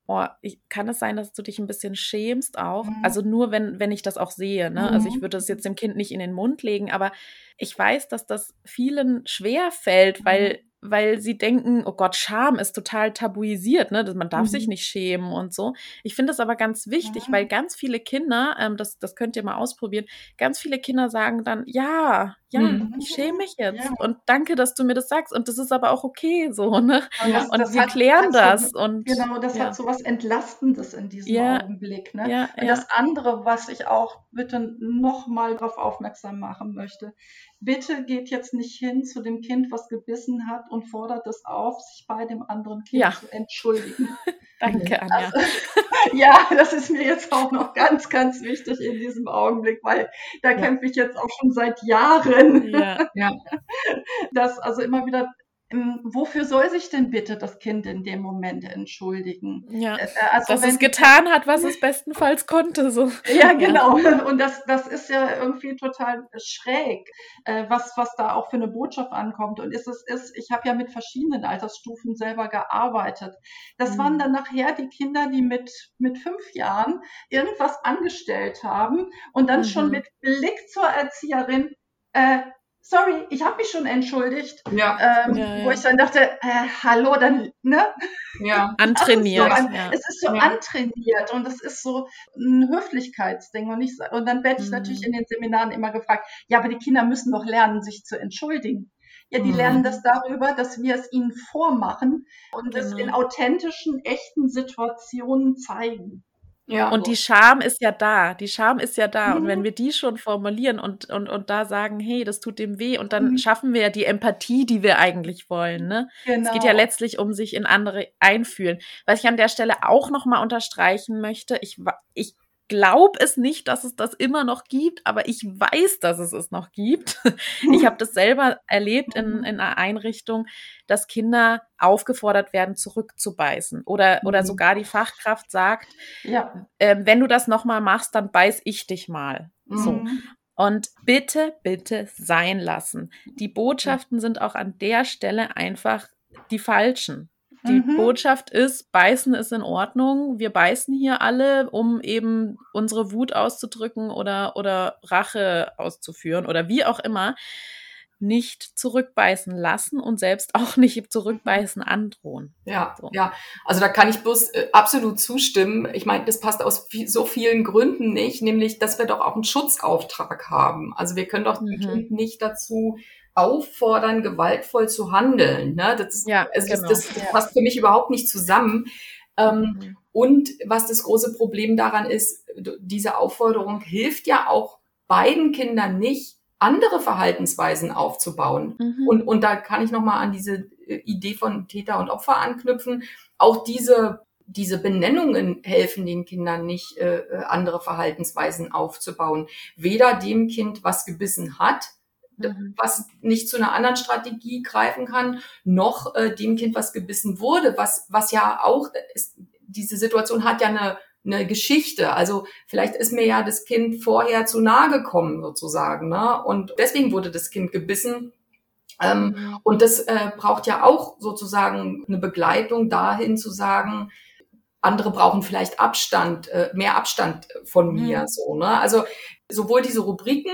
Speaker 1: oh, ich, kann es sein, dass du dich ein bisschen schämst auch? Mhm. Also nur, wenn, wenn ich das auch sehe. Ne? Mhm. Also ich mhm. würde es jetzt dem Kind nicht in den Mund legen, aber ich weiß, dass das vielen schwer fällt, mhm weil sie denken, oh Gott, Scham ist total tabuisiert, ne? Man darf mhm. sich nicht schämen und so. Ich finde das aber ganz wichtig, ja. weil ganz viele Kinder, ähm, das, das könnt ihr mal ausprobieren, ganz viele Kinder sagen dann, ja, ja, mhm. ich schäme mich jetzt. Ja. Und danke, dass du mir das sagst. Und das ist aber auch okay so, <laughs> ne? Und, das, und das wir hat, klären das. So, und,
Speaker 3: genau, das ja. hat so was Entlastendes in diesem Augenblick. Ne? Und das andere, was ich auch bitte nochmal darauf aufmerksam machen möchte. Bitte geht jetzt nicht hin zu dem Kind, was gebissen hat und fordert es auf, sich bei dem anderen Kind ja. zu entschuldigen. <laughs>
Speaker 1: Danke, Anja. Also, <laughs>
Speaker 3: ja, das ist mir jetzt auch noch ganz, ganz wichtig in diesem Augenblick, weil da ja. kämpfe ich jetzt auch schon seit Jahren. Ja, ja. <laughs> Dass also immer wieder wofür soll sich denn bitte das Kind in dem Moment entschuldigen?
Speaker 1: Ja, äh, äh, also dass es getan hat, was es bestenfalls konnte. So. <laughs>
Speaker 3: Ja, genau. Und das, das ist ja irgendwie total schräg, äh, was, was da auch für eine Botschaft ankommt. Und ist es ist, ich habe ja mit verschiedenen Altersstufen selber gearbeitet. Das mhm. waren dann nachher die Kinder, die mit, mit fünf Jahren irgendwas angestellt haben und dann mhm. schon mit Blick zur Erzieherin, äh, sorry, ich habe mich schon entschuldigt. Ja. Ähm, ja, ja. Wo ich dann dachte, äh, hallo, dann, ne?
Speaker 1: Ja, <laughs> antrainiert.
Speaker 3: Es ist so, ja. es ist so antrainiert und es ist so ein Höflichkeitsding. Und, ich, und dann werde ich mhm. natürlich in den Seminaren immer gefragt, ja, aber die Kinder müssen doch lernen, sich zu entschuldigen. Ja, die mhm. lernen das darüber, dass wir es ihnen vormachen und genau. es in authentischen, echten Situationen zeigen.
Speaker 1: Ja. Und die Scham ist ja da. Die Scham ist ja da. Mhm. Und wenn wir die schon formulieren und, und, und da sagen, hey, das tut dem weh, und dann mhm. schaffen wir ja die Empathie, die wir eigentlich wollen. Ne? Genau. Es geht ja genau. letztlich um sich in andere einfühlen. Was ich an der Stelle auch nochmal unterstreichen möchte, ich, ich glaube es nicht, dass es das immer noch gibt, aber ich weiß, dass es es noch gibt. Ich habe das selber erlebt in, mhm. in einer Einrichtung, dass Kinder aufgefordert werden, zurückzubeißen. Oder, mhm. oder sogar die Fachkraft sagt, ja. äh, wenn du das nochmal machst, dann beiß ich dich mal. Mhm. So. Und bitte, bitte sein lassen. Die Botschaften sind auch an der Stelle einfach die falschen. Die mhm. Botschaft ist, beißen ist in Ordnung. Wir beißen hier alle, um eben unsere Wut auszudrücken oder, oder Rache auszuführen oder wie auch immer. Nicht zurückbeißen lassen und selbst <laughs> auch nicht zurückbeißen androhen.
Speaker 4: Ja, so. ja. Also da kann ich bloß äh, absolut zustimmen. Ich meine, das passt aus so vielen Gründen nicht, nämlich, dass wir doch auch einen Schutzauftrag haben. Also wir können doch mhm. Kind nicht dazu auffordern, gewaltvoll zu handeln. Ne? Das, ist, ja, also genau. das, das, passt für mich überhaupt nicht zusammen. Ähm, mhm. Und was das große Problem daran ist, diese Aufforderung hilft ja auch beiden Kindern nicht, andere Verhaltensweisen aufzubauen. Mhm. Und, und da kann ich nochmal an diese äh, Idee von Täter und Opfer anknüpfen. Auch diese, diese Benennungen helfen den Kindern nicht, äh, äh andere Verhaltensweisen aufzubauen. Weder dem Kind, was gebissen hat, Mhm. was nicht zu einer anderen Strategie greifen kann, noch äh, dem Kind, was gebissen wurde, was, was ja auch, ist, diese Situation hat ja eine, eine Geschichte. Also vielleicht ist mir ja das Kind vorher zu nahe gekommen sozusagen. Ne? Und deswegen wurde das Kind gebissen. Ähm, mhm. Und das äh, braucht ja auch sozusagen eine Begleitung dahin zu sagen, andere brauchen vielleicht Abstand, äh, mehr Abstand von mir. Mhm. So, ne? Also sowohl diese Rubriken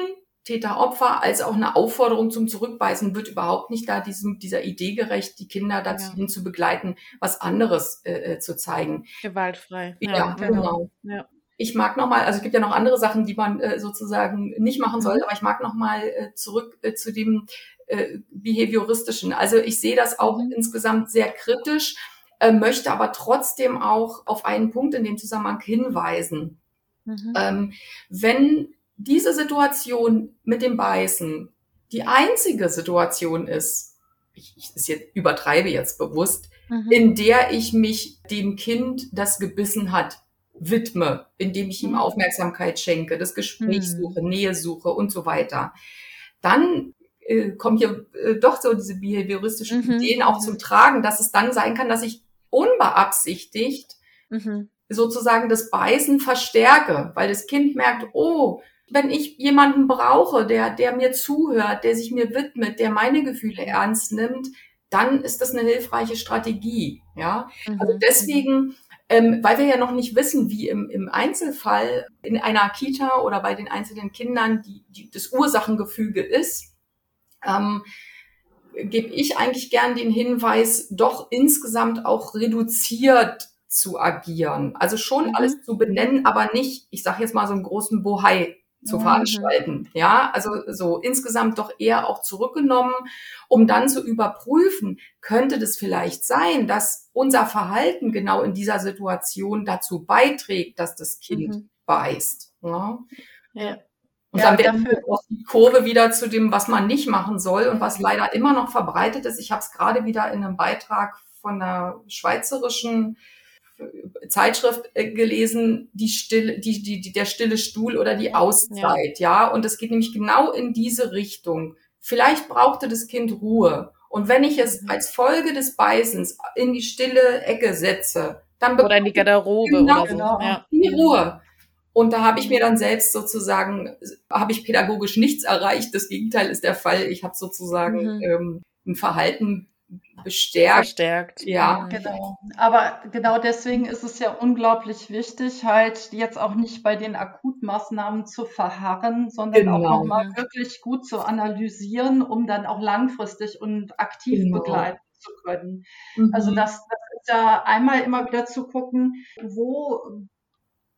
Speaker 4: Täter-Opfer als auch eine Aufforderung zum Zurückbeißen wird überhaupt nicht da diesem, dieser Idee gerecht, die Kinder dazu ja. hin zu begleiten, was anderes äh, äh zu zeigen.
Speaker 1: Gewaltfrei.
Speaker 4: Ja, ja genau. genau. Ja. Ich mag nochmal, also es gibt ja noch andere Sachen, die man äh, sozusagen nicht machen soll, mhm. aber ich mag nochmal äh, zurück äh, zu dem äh, behavioristischen. Also ich sehe das auch mhm. insgesamt sehr kritisch, äh, möchte aber trotzdem auch auf einen Punkt in dem Zusammenhang hinweisen. Mhm. Ähm, wenn diese Situation mit dem Beißen die einzige Situation ist, ich, ich das jetzt übertreibe jetzt bewusst, mhm. in der ich mich dem Kind, das gebissen hat, widme, indem ich ihm mhm. Aufmerksamkeit schenke, das Gespräch mhm. suche, Nähe suche und so weiter. Dann äh, kommen hier äh, doch so diese behavioristischen mhm. Ideen auch zum mhm. Tragen, dass es dann sein kann, dass ich unbeabsichtigt sozusagen das Beißen verstärke, weil das Kind merkt, oh, wenn ich jemanden brauche, der, der mir zuhört, der sich mir widmet, der meine Gefühle ernst nimmt, dann ist das eine hilfreiche Strategie. Ja, mhm. also deswegen, ähm, weil wir ja noch nicht wissen, wie im, im Einzelfall in einer Kita oder bei den einzelnen Kindern die, die, das Ursachengefüge ist, ähm, gebe ich eigentlich gern den Hinweis, doch insgesamt auch reduziert zu agieren. Also schon mhm. alles zu benennen, aber nicht, ich sage jetzt mal so einen großen Bohai zu mhm. veranstalten. Ja, also so insgesamt doch eher auch zurückgenommen, um dann zu überprüfen, könnte das vielleicht sein, dass unser Verhalten genau in dieser Situation dazu beiträgt, dass das Kind mhm. beißt. Ja?
Speaker 1: Ja.
Speaker 4: Und ja, dann werden auch die Kurve wieder zu dem, was man nicht machen soll und was leider immer noch verbreitet ist. Ich habe es gerade wieder in einem Beitrag von einer schweizerischen Zeitschrift äh, gelesen, die stille, die, die, die, der stille Stuhl oder die Auszeit, ja. ja. Und es geht nämlich genau in diese Richtung. Vielleicht brauchte das Kind Ruhe. Und wenn ich es mhm. als Folge des Beißens in die stille Ecke setze, dann
Speaker 1: oder in die Garderobe genau, oder so. Genau,
Speaker 4: ja. die Ruhe. Und da habe ich mir dann selbst sozusagen, habe ich pädagogisch nichts erreicht. Das Gegenteil ist der Fall. Ich habe sozusagen mhm. ähm, ein Verhalten bestärkt.
Speaker 1: Verstärkt.
Speaker 3: Ja. Genau. Aber genau deswegen ist es ja unglaublich wichtig, halt jetzt auch nicht bei den Akutmaßnahmen zu verharren, sondern genau. auch nochmal wirklich gut zu analysieren, um dann auch langfristig und aktiv genau. begleiten zu können. Mhm. Also das, das ist ja einmal immer wieder zu gucken, wo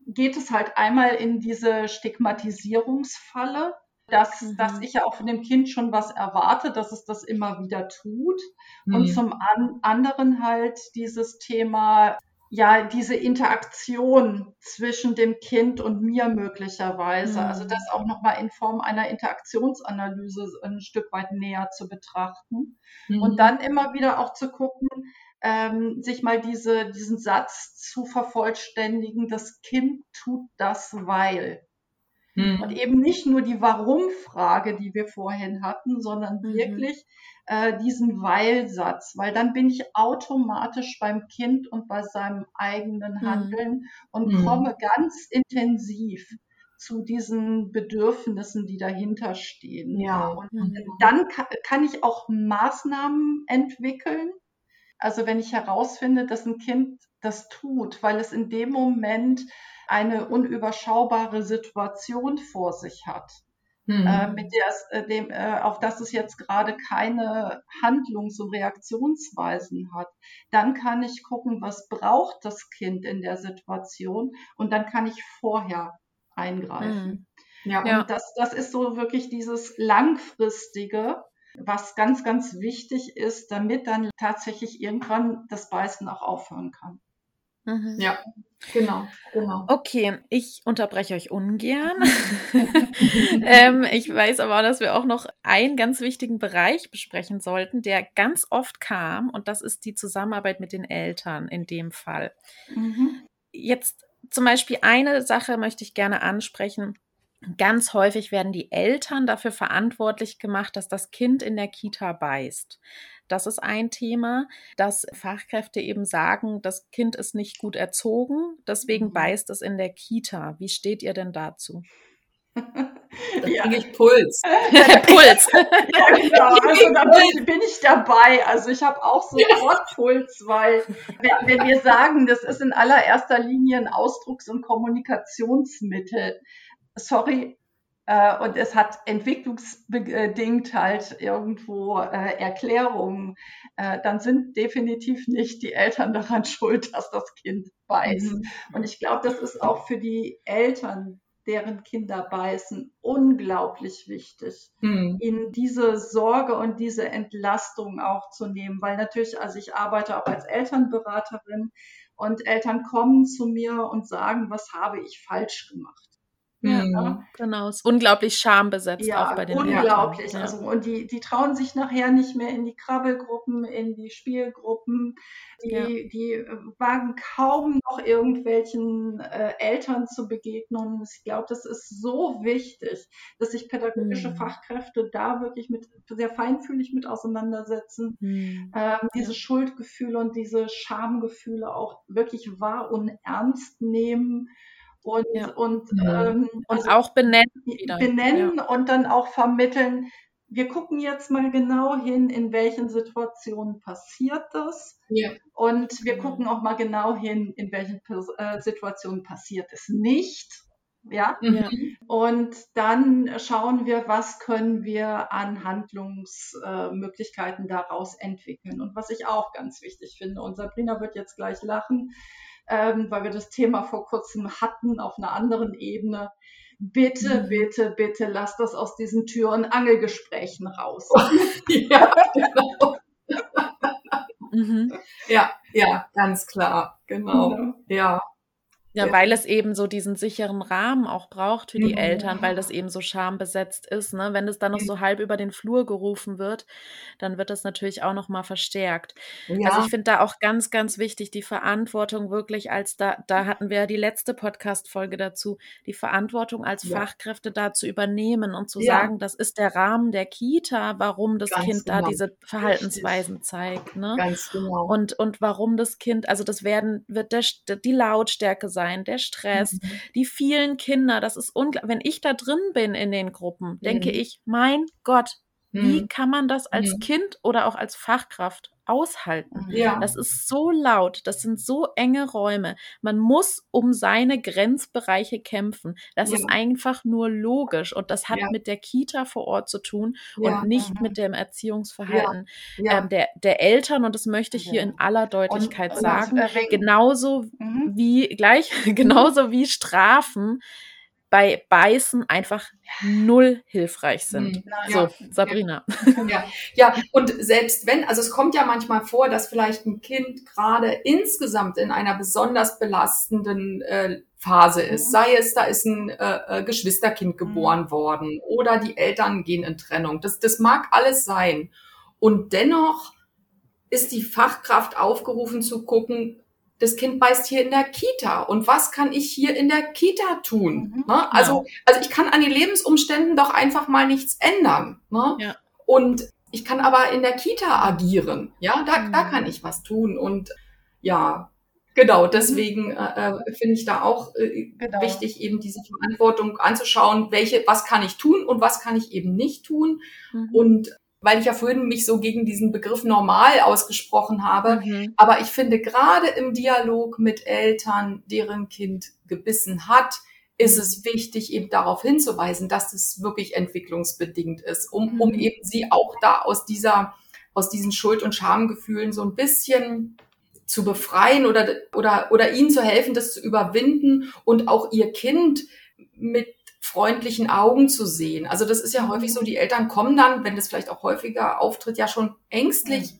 Speaker 3: geht es halt einmal in diese Stigmatisierungsfalle dass, mhm. dass ich ja auch von dem Kind schon was erwarte, dass es das immer wieder tut. Mhm. Und zum an, anderen halt dieses Thema, ja, diese Interaktion zwischen dem Kind und mir möglicherweise. Mhm. Also das auch nochmal in Form einer Interaktionsanalyse ein Stück weit näher zu betrachten. Mhm. Und dann immer wieder auch zu gucken, ähm, sich mal diese, diesen Satz zu vervollständigen, das Kind tut das, weil. Mhm. Und eben nicht nur die Warum-Frage, die wir vorhin hatten, sondern mhm. wirklich äh, diesen Weil-Satz, weil dann bin ich automatisch beim Kind und bei seinem eigenen mhm. Handeln mhm. und komme ganz intensiv zu diesen Bedürfnissen, die dahinter stehen. Ja. Und mhm. dann kann ich auch Maßnahmen entwickeln. Also wenn ich herausfinde, dass ein Kind das tut, weil es in dem Moment eine unüberschaubare Situation vor sich hat, mhm. äh, mit der es, äh, dem, äh, auf das es jetzt gerade keine Handlungs- und Reaktionsweisen hat, dann kann ich gucken, was braucht das Kind in der Situation und dann kann ich vorher eingreifen. Mhm. Ja. Und das, das ist so wirklich dieses langfristige, was ganz, ganz wichtig ist, damit dann tatsächlich irgendwann das Beißen auch aufhören kann.
Speaker 4: Mhm. Ja, genau, genau.
Speaker 1: Okay, ich unterbreche euch ungern. <laughs> <laughs> ähm, ich weiß aber, dass wir auch noch einen ganz wichtigen Bereich besprechen sollten, der ganz oft kam, und das ist die Zusammenarbeit mit den Eltern in dem Fall. Mhm. Jetzt zum Beispiel eine Sache möchte ich gerne ansprechen. Ganz häufig werden die Eltern dafür verantwortlich gemacht, dass das Kind in der Kita beißt. Das ist ein Thema, dass Fachkräfte eben sagen, das Kind ist nicht gut erzogen, deswegen mhm. beißt es in der Kita. Wie steht ihr denn dazu? <laughs>
Speaker 4: Da ja. kriege ich Puls. <laughs> <laughs>
Speaker 1: Puls.
Speaker 3: ja, genau. Also da bin, bin ich dabei. Also ich habe auch sofort. Puls, weil wenn, wenn, wir sagen, das ist in allererster Linie ein Ausdrucks- und Kommunikationsmittel. Sorry, und es hat entwicklungsbedingt halt irgendwo äh, Erklärungen, äh, dann sind definitiv nicht die Eltern daran <laughs> schuld, dass das Kind beißt. Mhm. Und ich glaube, das ist auch für die Eltern, deren Kinder beißen, unglaublich wichtig, mhm. ihnen diese Sorge und diese Entlastung auch zu nehmen, weil natürlich, also ich arbeite auch als Elternberaterin und Eltern kommen zu mir und sagen, was habe ich falsch gemacht?
Speaker 1: Ja, mhm. genau. Es ist unglaublich schambesetzt
Speaker 3: ja,
Speaker 1: auch bei den
Speaker 3: unglaublich. Ja. Also, und die, die trauen sich nachher nicht mehr in die Krabbelgruppen, in die Spielgruppen. Die, ja. die äh, wagen kaum noch irgendwelchen äh, Eltern zu begegnen. Ich glaube, das ist so wichtig, dass sich pädagogische mhm. Fachkräfte da wirklich mit sehr feinfühlig mit auseinandersetzen. Mhm. Ähm, diese Schuldgefühle und diese Schamgefühle auch wirklich wahr und ernst nehmen und, ja. und,
Speaker 1: ähm, und also auch benennen.
Speaker 3: Wieder. Benennen ja. und dann auch vermitteln. Wir gucken jetzt mal genau hin, in welchen Situationen passiert das. Ja. Und wir gucken auch mal genau hin, in welchen äh, Situationen passiert es nicht. Ja? ja. Und dann schauen wir, was können wir an Handlungsmöglichkeiten daraus entwickeln. Und was ich auch ganz wichtig finde, und Sabrina wird jetzt gleich lachen, ähm, weil wir das Thema vor kurzem hatten auf einer anderen Ebene. Bitte, mhm. bitte, bitte lasst das aus diesen Tür- und Angelgesprächen raus. <laughs> ja, genau.
Speaker 4: mhm. ja, ja, ganz klar, genau. Ja. ja.
Speaker 1: Ja, weil es eben so diesen sicheren Rahmen auch braucht für die mhm. Eltern, weil das eben so schambesetzt ist. Ne? Wenn es dann noch so halb über den Flur gerufen wird, dann wird das natürlich auch noch mal verstärkt. Also, ja. Also ich finde da auch ganz, ganz wichtig die Verantwortung wirklich als da, da hatten wir ja die letzte Podcast-Folge dazu, die Verantwortung als ja. Fachkräfte da zu übernehmen und zu ja. sagen, das ist der Rahmen der Kita, warum das ganz Kind genau. da diese Verhaltensweisen Richtig. zeigt. Ne? Ganz genau. Und, und warum das Kind, also das werden, wird der, die Lautstärke sein sein, der Stress, mhm. die vielen Kinder, das ist unglaublich. Wenn ich da drin bin in den Gruppen, denke mhm. ich, mein Gott, wie mhm. kann man das als mhm. Kind oder auch als Fachkraft aushalten? Ja. Das ist so laut, das sind so enge Räume. Man muss um seine Grenzbereiche kämpfen. Das ja. ist einfach nur logisch und das hat ja. mit der Kita vor Ort zu tun und nicht mit dem Erziehungsverhalten ähm, der, der Eltern. Und das möchte ich hier in aller Deutlichkeit und, sagen. Und genauso mhm. wie gleich, <laughs> genauso wie Strafen bei Beißen einfach null hilfreich sind. Hm, Na, so, ja. Sabrina.
Speaker 4: Ja. ja, und selbst wenn, also es kommt ja manchmal vor, dass vielleicht ein Kind gerade insgesamt in einer besonders belastenden äh, Phase ist. Mhm. Sei es, da ist ein äh, äh Geschwisterkind mhm. geboren mhm. worden oder die Eltern gehen in Trennung. Das, das mag alles sein. Und dennoch ist die Fachkraft aufgerufen zu gucken, das Kind beißt hier in der Kita und was kann ich hier in der Kita tun? Mhm, ne? Also, ja. also ich kann an den Lebensumständen doch einfach mal nichts ändern. Ne? Ja. Und ich kann aber in der Kita agieren. Ja, da, mhm. da kann ich was tun. Und ja, genau, deswegen mhm. äh, äh, finde ich da auch äh, genau. wichtig, eben diese Verantwortung anzuschauen, welche, was kann ich tun und was kann ich eben nicht tun. Mhm. Und weil ich ja vorhin mich so gegen diesen Begriff normal ausgesprochen habe. Mhm. Aber ich finde, gerade im Dialog mit Eltern, deren Kind gebissen hat, ist es wichtig, eben darauf hinzuweisen, dass das wirklich entwicklungsbedingt ist, um, mhm. um eben sie auch da aus dieser, aus diesen Schuld- und Schamgefühlen so ein bisschen zu befreien oder, oder, oder ihnen zu helfen, das zu überwinden und auch ihr Kind mit freundlichen Augen zu sehen. Also das ist ja häufig so, die Eltern kommen dann, wenn das vielleicht auch häufiger auftritt, ja schon ängstlich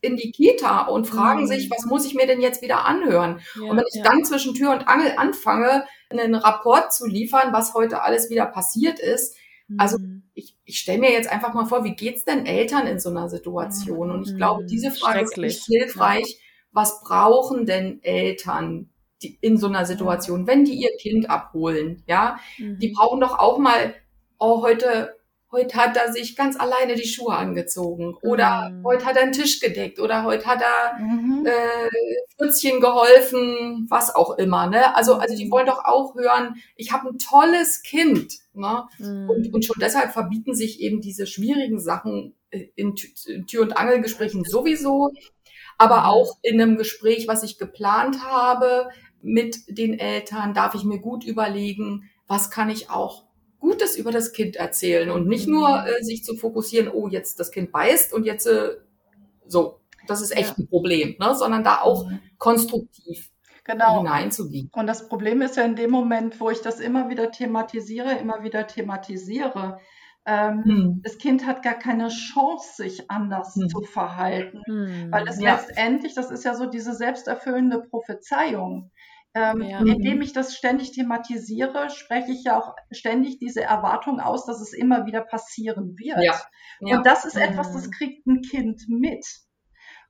Speaker 4: in die Kita und fragen mhm. sich, was muss ich mir denn jetzt wieder anhören? Ja, und wenn ich ja. dann zwischen Tür und Angel anfange, einen Rapport zu liefern, was heute alles wieder passiert ist, also mhm. ich, ich stelle mir jetzt einfach mal vor, wie geht's denn Eltern in so einer Situation? Und ich glaube, diese Frage ist nicht hilfreich. Was brauchen denn Eltern? Die, in so einer Situation, wenn die ihr Kind abholen, ja, mhm. die brauchen doch auch mal, oh, heute, heute hat er sich ganz alleine die Schuhe angezogen oder mhm. heute hat er einen Tisch gedeckt oder heute hat er mhm. äh, Fritzchen geholfen, was auch immer, ne? Also, also die wollen doch auch hören, ich habe ein tolles Kind, ne? Mhm. Und, und schon deshalb verbieten sich eben diese schwierigen Sachen in, in Tür- und Angelgesprächen sowieso, aber mhm. auch in einem Gespräch, was ich geplant habe, mit den Eltern, darf ich mir gut überlegen, was kann ich auch Gutes über das Kind erzählen und nicht nur mhm. äh, sich zu fokussieren, oh, jetzt das Kind beißt und jetzt äh, so, das ist echt ja. ein Problem, ne? sondern da auch mhm. konstruktiv genau. hineinzugehen.
Speaker 3: Und das Problem ist ja in dem Moment, wo ich das immer wieder thematisiere, immer wieder thematisiere, ähm, hm. Das Kind hat gar keine Chance, sich anders hm. zu verhalten, hm. weil es ja. letztendlich, das ist ja so diese selbsterfüllende Prophezeiung. Ähm, ja. Indem ich das ständig thematisiere, spreche ich ja auch ständig diese Erwartung aus, dass es immer wieder passieren wird. Ja. Ja. Und das ist etwas, das mhm. kriegt ein Kind mit.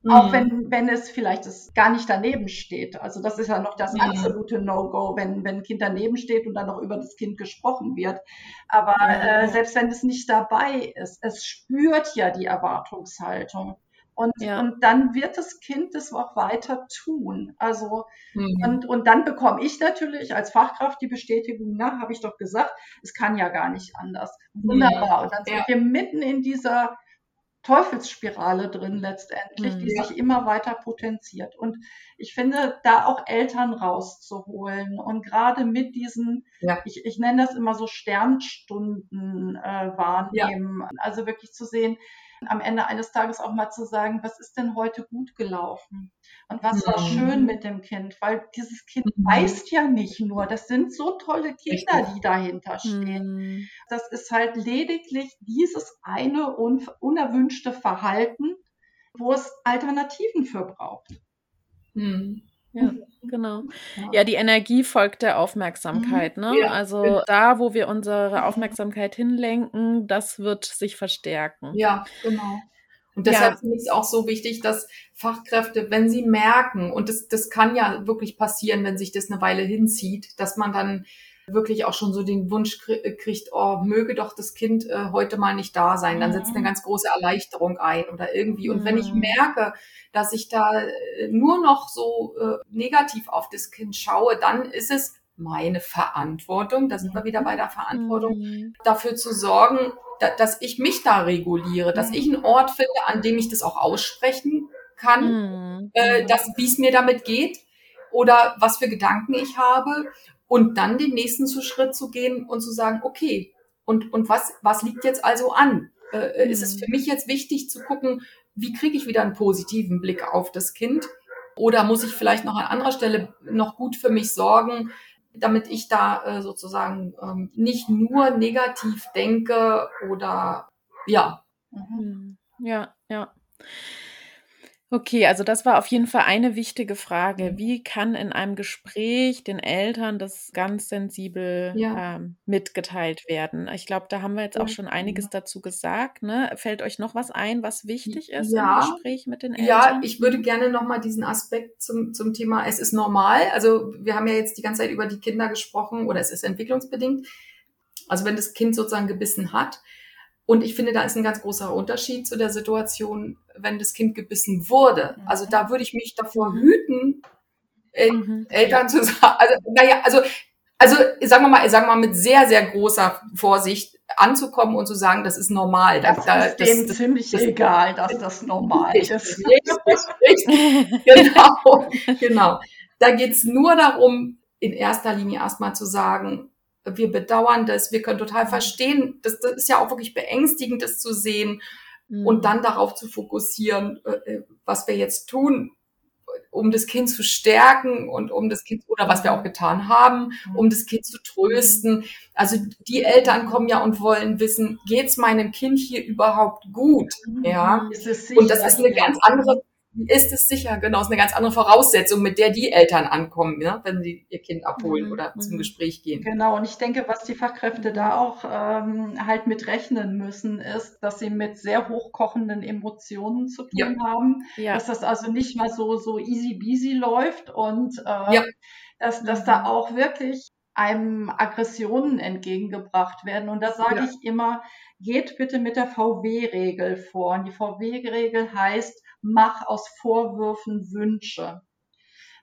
Speaker 3: Mhm. Auch wenn, wenn es vielleicht es gar nicht daneben steht. Also das ist ja noch das mhm. absolute No-Go, wenn, wenn ein Kind daneben steht und dann noch über das Kind gesprochen wird. Aber äh, selbst wenn es nicht dabei ist, es spürt ja die Erwartungshaltung. Und, ja. und dann wird das Kind das auch weiter tun. Also, mhm. und, und dann bekomme ich natürlich als Fachkraft die Bestätigung, na, habe ich doch gesagt, es kann ja gar nicht anders. Wunderbar. Und dann sind ja. wir mitten in dieser Teufelsspirale drin letztendlich, mhm. die sich immer weiter potenziert. Und ich finde, da auch Eltern rauszuholen und gerade mit diesen, ja. ich, ich nenne das immer so Sternstunden äh, wahrnehmen, also wirklich zu sehen, am Ende eines Tages auch mal zu sagen, was ist denn heute gut gelaufen? Und was mhm. war schön mit dem Kind? Weil dieses Kind mhm. weiß ja nicht nur, das sind so tolle Kinder, Richtig. die dahinter stehen. Mhm. Das ist halt lediglich dieses eine un unerwünschte Verhalten, wo es Alternativen für braucht.
Speaker 4: Mhm.
Speaker 1: Ja, genau. Ja, die Energie folgt der Aufmerksamkeit. Ne?
Speaker 4: Ja,
Speaker 1: also
Speaker 4: genau.
Speaker 1: da, wo wir unsere Aufmerksamkeit hinlenken, das wird sich verstärken.
Speaker 4: Ja, genau. Und deshalb ja. finde ich es auch so wichtig, dass Fachkräfte, wenn sie merken, und das, das kann ja wirklich passieren, wenn sich das eine Weile hinzieht, dass man dann wirklich auch schon so den Wunsch kriegt, oh, möge doch das Kind äh, heute mal nicht da sein. Dann setzt eine mhm. ganz große Erleichterung ein oder irgendwie. Und wenn ich mhm. merke, dass ich da äh, nur noch so äh, negativ auf das Kind schaue, dann ist es meine Verantwortung, da sind wir wieder bei der Verantwortung, mhm. dafür zu sorgen, da, dass ich mich da reguliere, dass ich einen Ort finde, an dem ich das auch aussprechen kann, mhm. äh, dass wie es mir damit geht oder was für Gedanken ich habe und dann den nächsten Schritt zu gehen und zu sagen, okay, und, und was, was liegt jetzt also an? Äh, mhm. Ist es für mich jetzt wichtig zu gucken, wie kriege ich wieder einen positiven Blick auf das Kind? Oder muss ich vielleicht noch an anderer Stelle noch gut für mich sorgen, damit ich da äh, sozusagen ähm, nicht nur negativ denke oder ja.
Speaker 1: Mhm. Ja, ja. Okay, also das war auf jeden Fall eine wichtige Frage. Mhm. Wie kann in einem Gespräch den Eltern das ganz sensibel ja. ähm, mitgeteilt werden? Ich glaube, da haben wir jetzt auch schon einiges dazu gesagt. Ne? Fällt euch noch was ein, was wichtig ist ja. im Gespräch mit den Eltern?
Speaker 4: Ja, ich würde gerne nochmal diesen Aspekt zum, zum Thema, es ist normal. Also wir haben ja jetzt die ganze Zeit über die Kinder gesprochen oder es ist entwicklungsbedingt. Also wenn das Kind sozusagen gebissen hat, und ich finde, da ist ein ganz großer Unterschied zu der Situation, wenn das Kind gebissen wurde. Also da würde ich mich davor mhm. hüten, mhm. Eltern zu sagen, also, naja, also, also sagen wir mal, sagen wir mal mit sehr, sehr großer Vorsicht anzukommen und zu sagen, das ist normal.
Speaker 3: Das, da, ist das, denen das, ziemlich das, egal, dass das normal ist.
Speaker 4: Richtig, <laughs> genau, genau. Da geht's nur darum, in erster Linie erstmal zu sagen, wir bedauern das, wir können total verstehen, das, das ist ja auch wirklich beängstigend, das zu sehen mhm. und dann darauf zu fokussieren, äh, äh, was wir jetzt tun, um das Kind zu stärken und um das Kind, oder was wir auch getan haben, mhm. um das Kind zu trösten. Also die Eltern kommen ja und wollen wissen, geht's meinem Kind hier überhaupt gut? Mhm. Ja. Und das ist eine ganz andere ist es sicher, genau, ist eine ganz andere Voraussetzung, mit der die Eltern ankommen, ja, wenn sie ihr Kind abholen mhm. oder zum mhm. Gespräch gehen.
Speaker 3: Genau, und ich denke, was die Fachkräfte da auch ähm, halt mit rechnen müssen, ist, dass sie mit sehr hochkochenden Emotionen zu tun ja. haben, ja. dass das also nicht mal so, so easy beasy läuft und äh, ja. dass, dass da mhm. auch wirklich einem Aggressionen entgegengebracht werden. Und da sage ich immer, geht bitte mit der VW-Regel vor. Und die VW-Regel heißt, mach aus Vorwürfen Wünsche.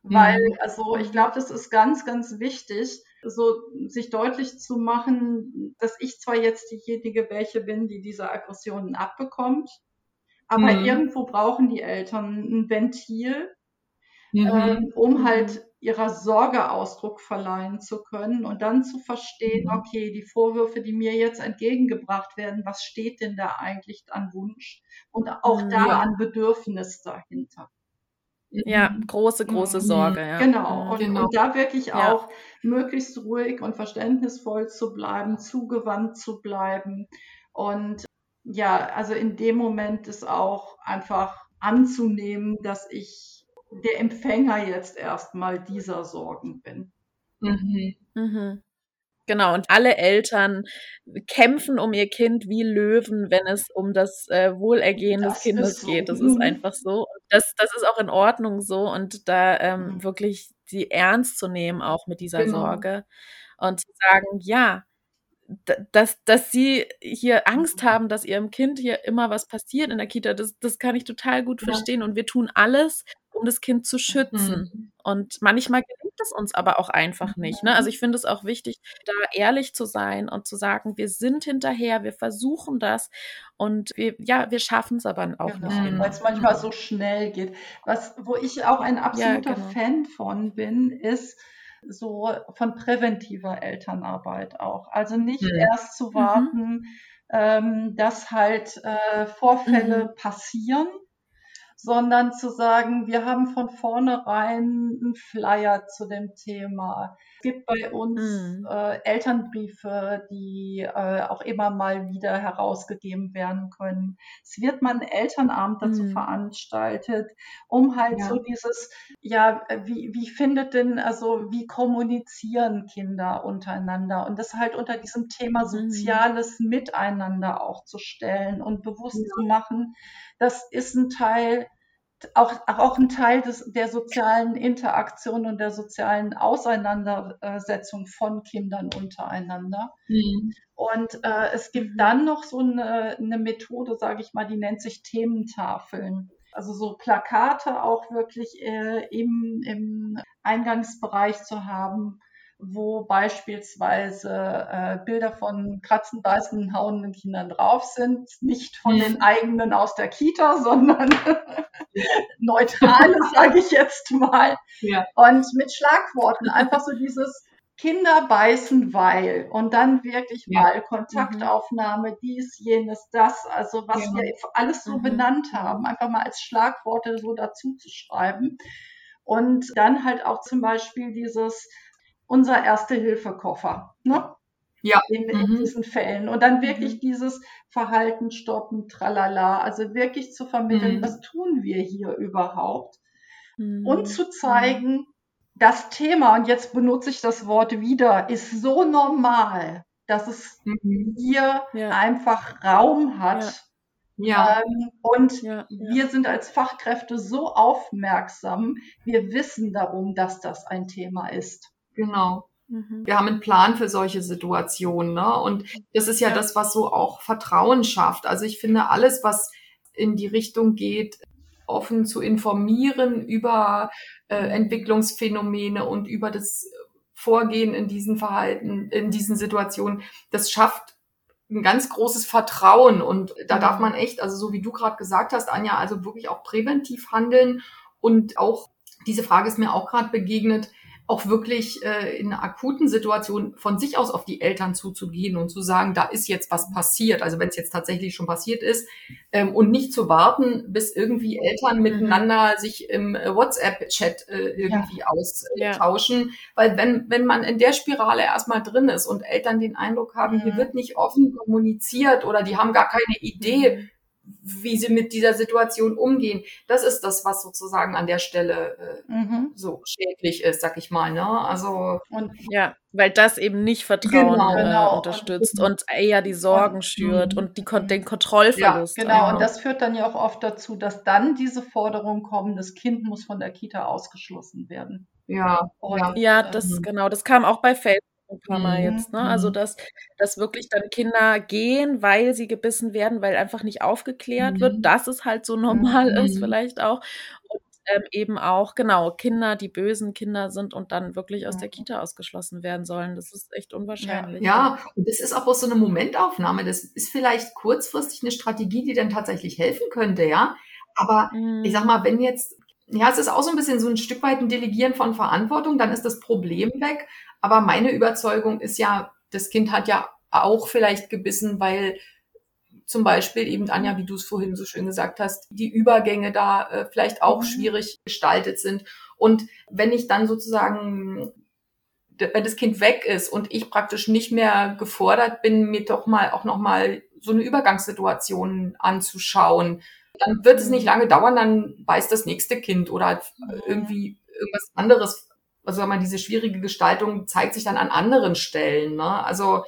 Speaker 3: Weil, mhm. also ich glaube, das ist ganz, ganz wichtig, so sich deutlich zu machen, dass ich zwar jetzt diejenige welche bin, die diese Aggressionen abbekommt, aber mhm. irgendwo brauchen die Eltern ein Ventil, mhm. ähm, um halt ihrer Sorge Ausdruck verleihen zu können und dann zu verstehen, mhm. okay, die Vorwürfe, die mir jetzt entgegengebracht werden, was steht denn da eigentlich an Wunsch und auch mhm. da an Bedürfnis dahinter.
Speaker 1: Ja, mhm. große, große Sorge. Ja.
Speaker 3: Genau. Und, genau. und da wirklich ja. auch möglichst ruhig und verständnisvoll zu bleiben, zugewandt zu bleiben. Und ja, also in dem Moment ist auch einfach anzunehmen, dass ich der Empfänger jetzt erstmal dieser Sorgen bin.
Speaker 1: Mhm. Mhm. Genau, und alle Eltern kämpfen um ihr Kind wie Löwen, wenn es um das äh, Wohlergehen das des Kindes so. geht. Das ist mhm. einfach so. Das, das ist auch in Ordnung so und da ähm, mhm. wirklich sie ernst zu nehmen, auch mit dieser genau. Sorge. Und zu sagen, ja, dass, dass sie hier Angst mhm. haben, dass ihrem Kind hier immer was passiert in der Kita, das, das kann ich total gut ja. verstehen. Und wir tun alles, um das Kind zu schützen. Mhm. Und manchmal gelingt es uns aber auch einfach nicht. Ne? Also ich finde es auch wichtig, da ehrlich zu sein und zu sagen, wir sind hinterher, wir versuchen das und wir, ja, wir schaffen es aber auch genau, nicht.
Speaker 3: Weil es manchmal so schnell geht. Was, wo ich auch ein absoluter ja, genau. Fan von bin, ist, so von präventiver Elternarbeit auch. Also nicht mhm. erst zu warten, mhm. ähm, dass halt äh, Vorfälle mhm. passieren sondern zu sagen, wir haben von vornherein einen Flyer zu dem Thema. Es gibt bei uns mhm. äh, Elternbriefe, die äh, auch immer mal wieder herausgegeben werden können. Es wird mal ein Elternabend dazu mhm. veranstaltet, um halt ja. so dieses, ja, wie, wie findet denn, also wie kommunizieren Kinder untereinander und das halt unter diesem Thema mhm. soziales mhm. Miteinander auch zu stellen und bewusst ja. zu machen, das ist ein Teil, auch, auch ein Teil des, der sozialen Interaktion und der sozialen Auseinandersetzung von Kindern untereinander. Mhm. Und äh, es gibt dann noch so eine, eine Methode, sage ich mal, die nennt sich Thementafeln. Also so Plakate auch wirklich äh, im, im Eingangsbereich zu haben, wo beispielsweise äh, Bilder von kratzen, beißen, hauenden Kindern drauf sind. Nicht von den eigenen aus der Kita, <laughs> sondern <laughs> neutrale, sage ich jetzt mal. Ja. Und mit Schlagworten einfach so dieses Kinder beißen, weil und dann wirklich ja. mal Kontaktaufnahme, mhm. dies, jenes, das, also was ja. wir alles so mhm. benannt haben, einfach mal als Schlagworte so dazu zu schreiben. Und dann halt auch zum Beispiel dieses unser Erste-Hilfe-Koffer. Ne? Ja. In, in mhm. diesen Fällen. Und dann wirklich mhm. dieses Verhalten stoppen, tralala. Also wirklich zu vermitteln, mhm. was tun wir hier überhaupt? Mhm. Und zu zeigen, das Thema, und jetzt benutze ich das Wort wieder, ist so normal, dass es mhm. hier ja. einfach Raum hat. Ja. Ähm, und ja, wir sind als Fachkräfte so aufmerksam, wir wissen darum, dass das ein Thema ist.
Speaker 4: Genau. Mhm. Wir haben einen Plan für solche Situationen. Ne? Und das ist ja, ja das, was so auch Vertrauen schafft. Also ich finde, alles, was in die Richtung geht, offen zu informieren über äh, Entwicklungsphänomene und über das Vorgehen in diesen Verhalten, in diesen Situationen, das schafft ein ganz großes Vertrauen und da darf mhm. man echt, also so wie du gerade gesagt hast, Anja, also wirklich auch präventiv handeln und auch diese Frage ist mir auch gerade begegnet, auch wirklich äh, in einer akuten Situation von sich aus auf die Eltern zuzugehen und zu sagen, da ist jetzt was passiert. Also wenn es jetzt tatsächlich schon passiert ist ähm, und nicht zu warten, bis irgendwie Eltern mhm. miteinander sich im äh, WhatsApp-Chat äh, irgendwie ja. austauschen. Ja. Weil wenn, wenn man in der Spirale erstmal drin ist und Eltern den Eindruck haben, mhm. hier wird nicht offen kommuniziert oder die haben gar keine Idee, mhm wie sie mit dieser Situation umgehen. Das ist das, was sozusagen an der Stelle äh, mhm. so schädlich ist, sag ich mal. Ne? Also
Speaker 1: und ja, weil das eben nicht Vertrauen genau, äh, genau. unterstützt und, und, eher die Sorgen und, schürt und die, den Kontrollverlust.
Speaker 3: Ja, genau. Und das führt dann ja auch oft dazu, dass dann diese Forderungen kommen, das Kind muss von der Kita ausgeschlossen werden.
Speaker 1: Ja, und, ja, das ähm, genau, das kam auch bei Facebook ein paar Mal mhm. jetzt. Ne? Also mhm. dass, dass wirklich dann Kinder gehen, weil sie gebissen werden, weil einfach nicht aufgeklärt mhm. wird, dass es halt so normal <laughs> mhm. ist, vielleicht auch. Und ähm, eben auch, genau, Kinder, die bösen Kinder sind und dann wirklich aus der Kita ausgeschlossen werden sollen. Das ist echt unwahrscheinlich.
Speaker 4: Ja, ja. und das ist auch so eine Momentaufnahme. Das ist vielleicht kurzfristig eine Strategie, die dann tatsächlich helfen könnte, ja. Aber ich sag mhm. mal, wenn jetzt ja, es ist auch so ein bisschen so ein Stück weit ein Delegieren von Verantwortung, dann ist das Problem weg. Aber meine Überzeugung ist ja, das Kind hat ja auch vielleicht gebissen, weil zum Beispiel eben, Anja, wie du es vorhin so schön gesagt hast, die Übergänge da äh, vielleicht auch mhm. schwierig gestaltet sind. Und wenn ich dann sozusagen, wenn das Kind weg ist und ich praktisch nicht mehr gefordert bin, mir doch mal auch nochmal so eine Übergangssituation anzuschauen, dann wird es nicht mhm. lange dauern, dann beißt das nächste Kind oder halt irgendwie irgendwas anderes also sag mal, diese schwierige Gestaltung zeigt sich dann an anderen Stellen. Ne? Also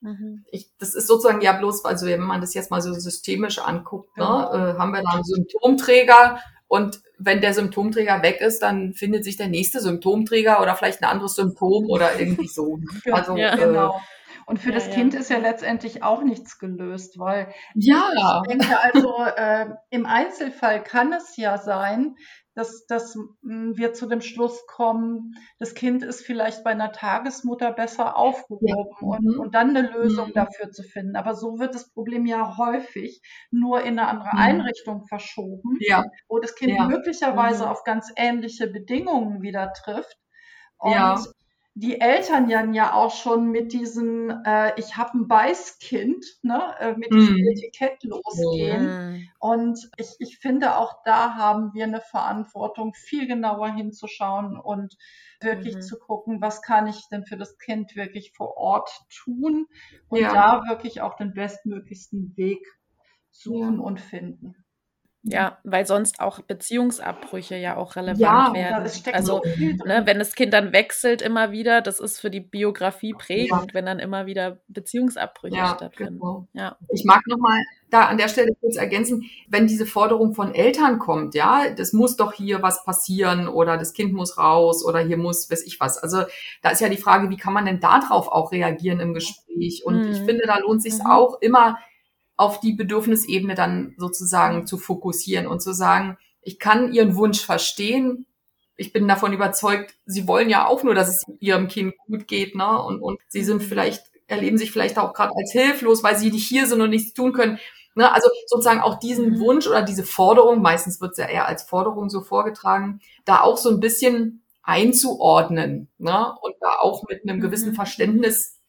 Speaker 4: mhm. ich, das ist sozusagen ja bloß, also wenn man das jetzt mal so systemisch anguckt, ne, äh, haben wir da einen Symptomträger und wenn der Symptomträger weg ist, dann findet sich der nächste Symptomträger oder vielleicht ein anderes Symptom oder irgendwie so. <laughs>
Speaker 3: Also ja, äh, genau. Und für ja, das Kind ist ja letztendlich auch nichts gelöst, weil ja. ich denke also, äh, im Einzelfall kann es ja sein, dass, dass hm, wir zu dem Schluss kommen, das Kind ist vielleicht bei einer Tagesmutter besser aufgehoben ja. und, mhm. und dann eine Lösung mhm. dafür zu finden. Aber so wird das Problem ja häufig nur in eine andere mhm. Einrichtung verschoben, ja. wo das Kind ja. möglicherweise mhm. auf ganz ähnliche Bedingungen wieder trifft. Und die Eltern ja auch schon mit diesem äh, Ich habe ein Beißkind, ne, äh, mit diesem mm. Etikett losgehen. Mm. Und ich, ich finde, auch da haben wir eine Verantwortung, viel genauer hinzuschauen und wirklich mhm. zu gucken, was kann ich denn für das Kind wirklich vor Ort tun und ja. da wirklich auch den bestmöglichsten Weg suchen ja. und finden.
Speaker 1: Ja, weil sonst auch Beziehungsabbrüche ja auch relevant ja, werden. Also, ne, wenn das Kind dann wechselt immer wieder, das ist für die Biografie prägend, ja. wenn dann immer wieder Beziehungsabbrüche ja, stattfinden. Genau.
Speaker 4: Ja. Ich mag nochmal da an der Stelle kurz ergänzen, wenn diese Forderung von Eltern kommt, ja, das muss doch hier was passieren oder das Kind muss raus oder hier muss, weiß ich was. Also da ist ja die Frage, wie kann man denn darauf auch reagieren im Gespräch? Und mhm. ich finde, da lohnt sich mhm. auch immer auf die Bedürfnisebene dann sozusagen zu fokussieren und zu sagen, ich kann Ihren Wunsch verstehen. Ich bin davon überzeugt, Sie wollen ja auch nur, dass es Ihrem Kind gut geht, ne? Und, und Sie sind vielleicht, erleben sich vielleicht auch gerade als hilflos, weil Sie nicht hier sind und nichts tun können. Ne? Also sozusagen auch diesen mhm. Wunsch oder diese Forderung, meistens wird es ja eher als Forderung so vorgetragen, da auch so ein bisschen einzuordnen ne? und da auch mit einem gewissen mhm. Verständnis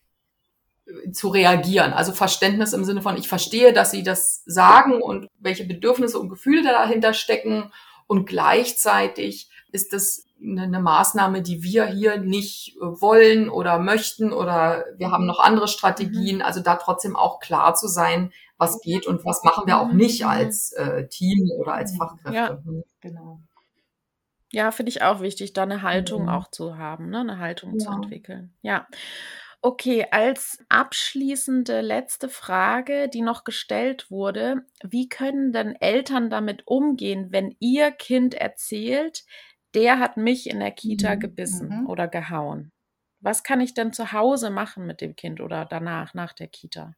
Speaker 4: zu reagieren. Also Verständnis im Sinne von, ich verstehe, dass sie das sagen und welche Bedürfnisse und Gefühle dahinter stecken. Und gleichzeitig ist das eine, Maßnahme, die wir hier nicht wollen oder möchten oder wir haben noch andere Strategien. Mhm. Also da trotzdem auch klar zu sein, was geht und was machen wir auch nicht mhm. als äh, Team oder als Fachkräfte. Ja,
Speaker 1: mhm. genau. Ja, finde ich auch wichtig, da eine Haltung mhm. auch zu haben, ne? eine Haltung ja. zu entwickeln. Ja. Okay, als abschließende letzte Frage, die noch gestellt wurde, wie können denn Eltern damit umgehen, wenn ihr Kind erzählt, der hat mich in der Kita mhm. gebissen mhm. oder gehauen? Was kann ich denn zu Hause machen mit dem Kind oder danach, nach der Kita?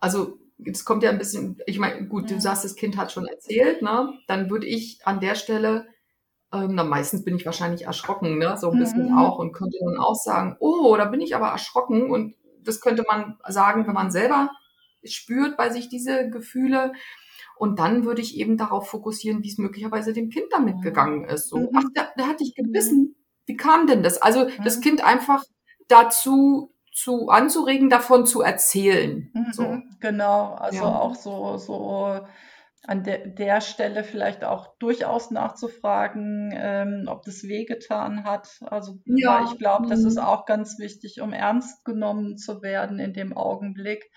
Speaker 4: Also es kommt ja ein bisschen, ich meine, gut, du sagst, das Kind hat schon erzählt, ne? Dann würde ich an der Stelle ähm, na, meistens bin ich wahrscheinlich erschrocken, ne? so ein bisschen mhm. auch und könnte dann auch sagen, oh, da bin ich aber erschrocken und das könnte man sagen, wenn man selber spürt bei sich diese Gefühle. Und dann würde ich eben darauf fokussieren, wie es möglicherweise dem Kind damit mhm. gegangen ist. So, mhm. ach, der, der hat dich gebissen. Wie kam denn das? Also das mhm. Kind einfach dazu zu anzuregen, davon zu erzählen. So.
Speaker 3: Genau, also ja. auch so, so an de der Stelle vielleicht auch durchaus nachzufragen, ähm, ob das wehgetan hat. Also ja. ich glaube, das ist mhm. auch ganz wichtig, um ernst genommen zu werden in dem Augenblick.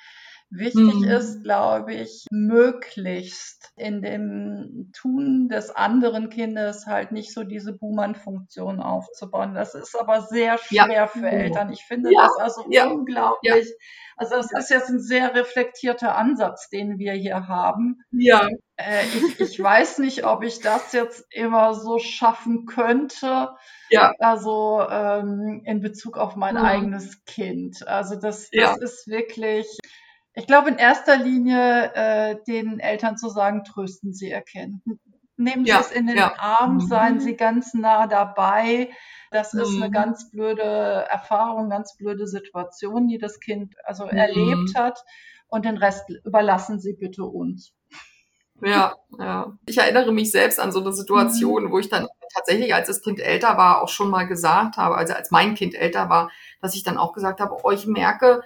Speaker 3: Wichtig mhm. ist, glaube ich, möglichst in dem Tun des anderen Kindes halt nicht so diese Buhmann-Funktion aufzubauen. Das ist aber sehr schwer ja. für Eltern. Ich finde ja. das also ja. unglaublich. Also das ist jetzt ein sehr reflektierter Ansatz, den wir hier haben.
Speaker 4: Ja.
Speaker 3: Äh, ich, ich weiß nicht, ob ich das jetzt immer so schaffen könnte.
Speaker 4: Ja.
Speaker 3: Also ähm, in Bezug auf mein mhm. eigenes Kind. Also das, das ist wirklich ich glaube in erster Linie äh, den Eltern zu sagen, trösten Sie ihr Kind. Nehmen Sie ja, es in den ja. Arm, mhm. seien Sie ganz nah dabei. Das mhm. ist eine mhm. ganz blöde Erfahrung, ganz blöde Situation, die das Kind also mhm. erlebt hat. Und den Rest überlassen Sie bitte uns.
Speaker 4: Ja, ja. Ich erinnere mich selbst an so eine Situation, mhm. wo ich dann tatsächlich, als das Kind älter war, auch schon mal gesagt habe, also als mein Kind älter war, dass ich dann auch gesagt habe, oh, ich merke,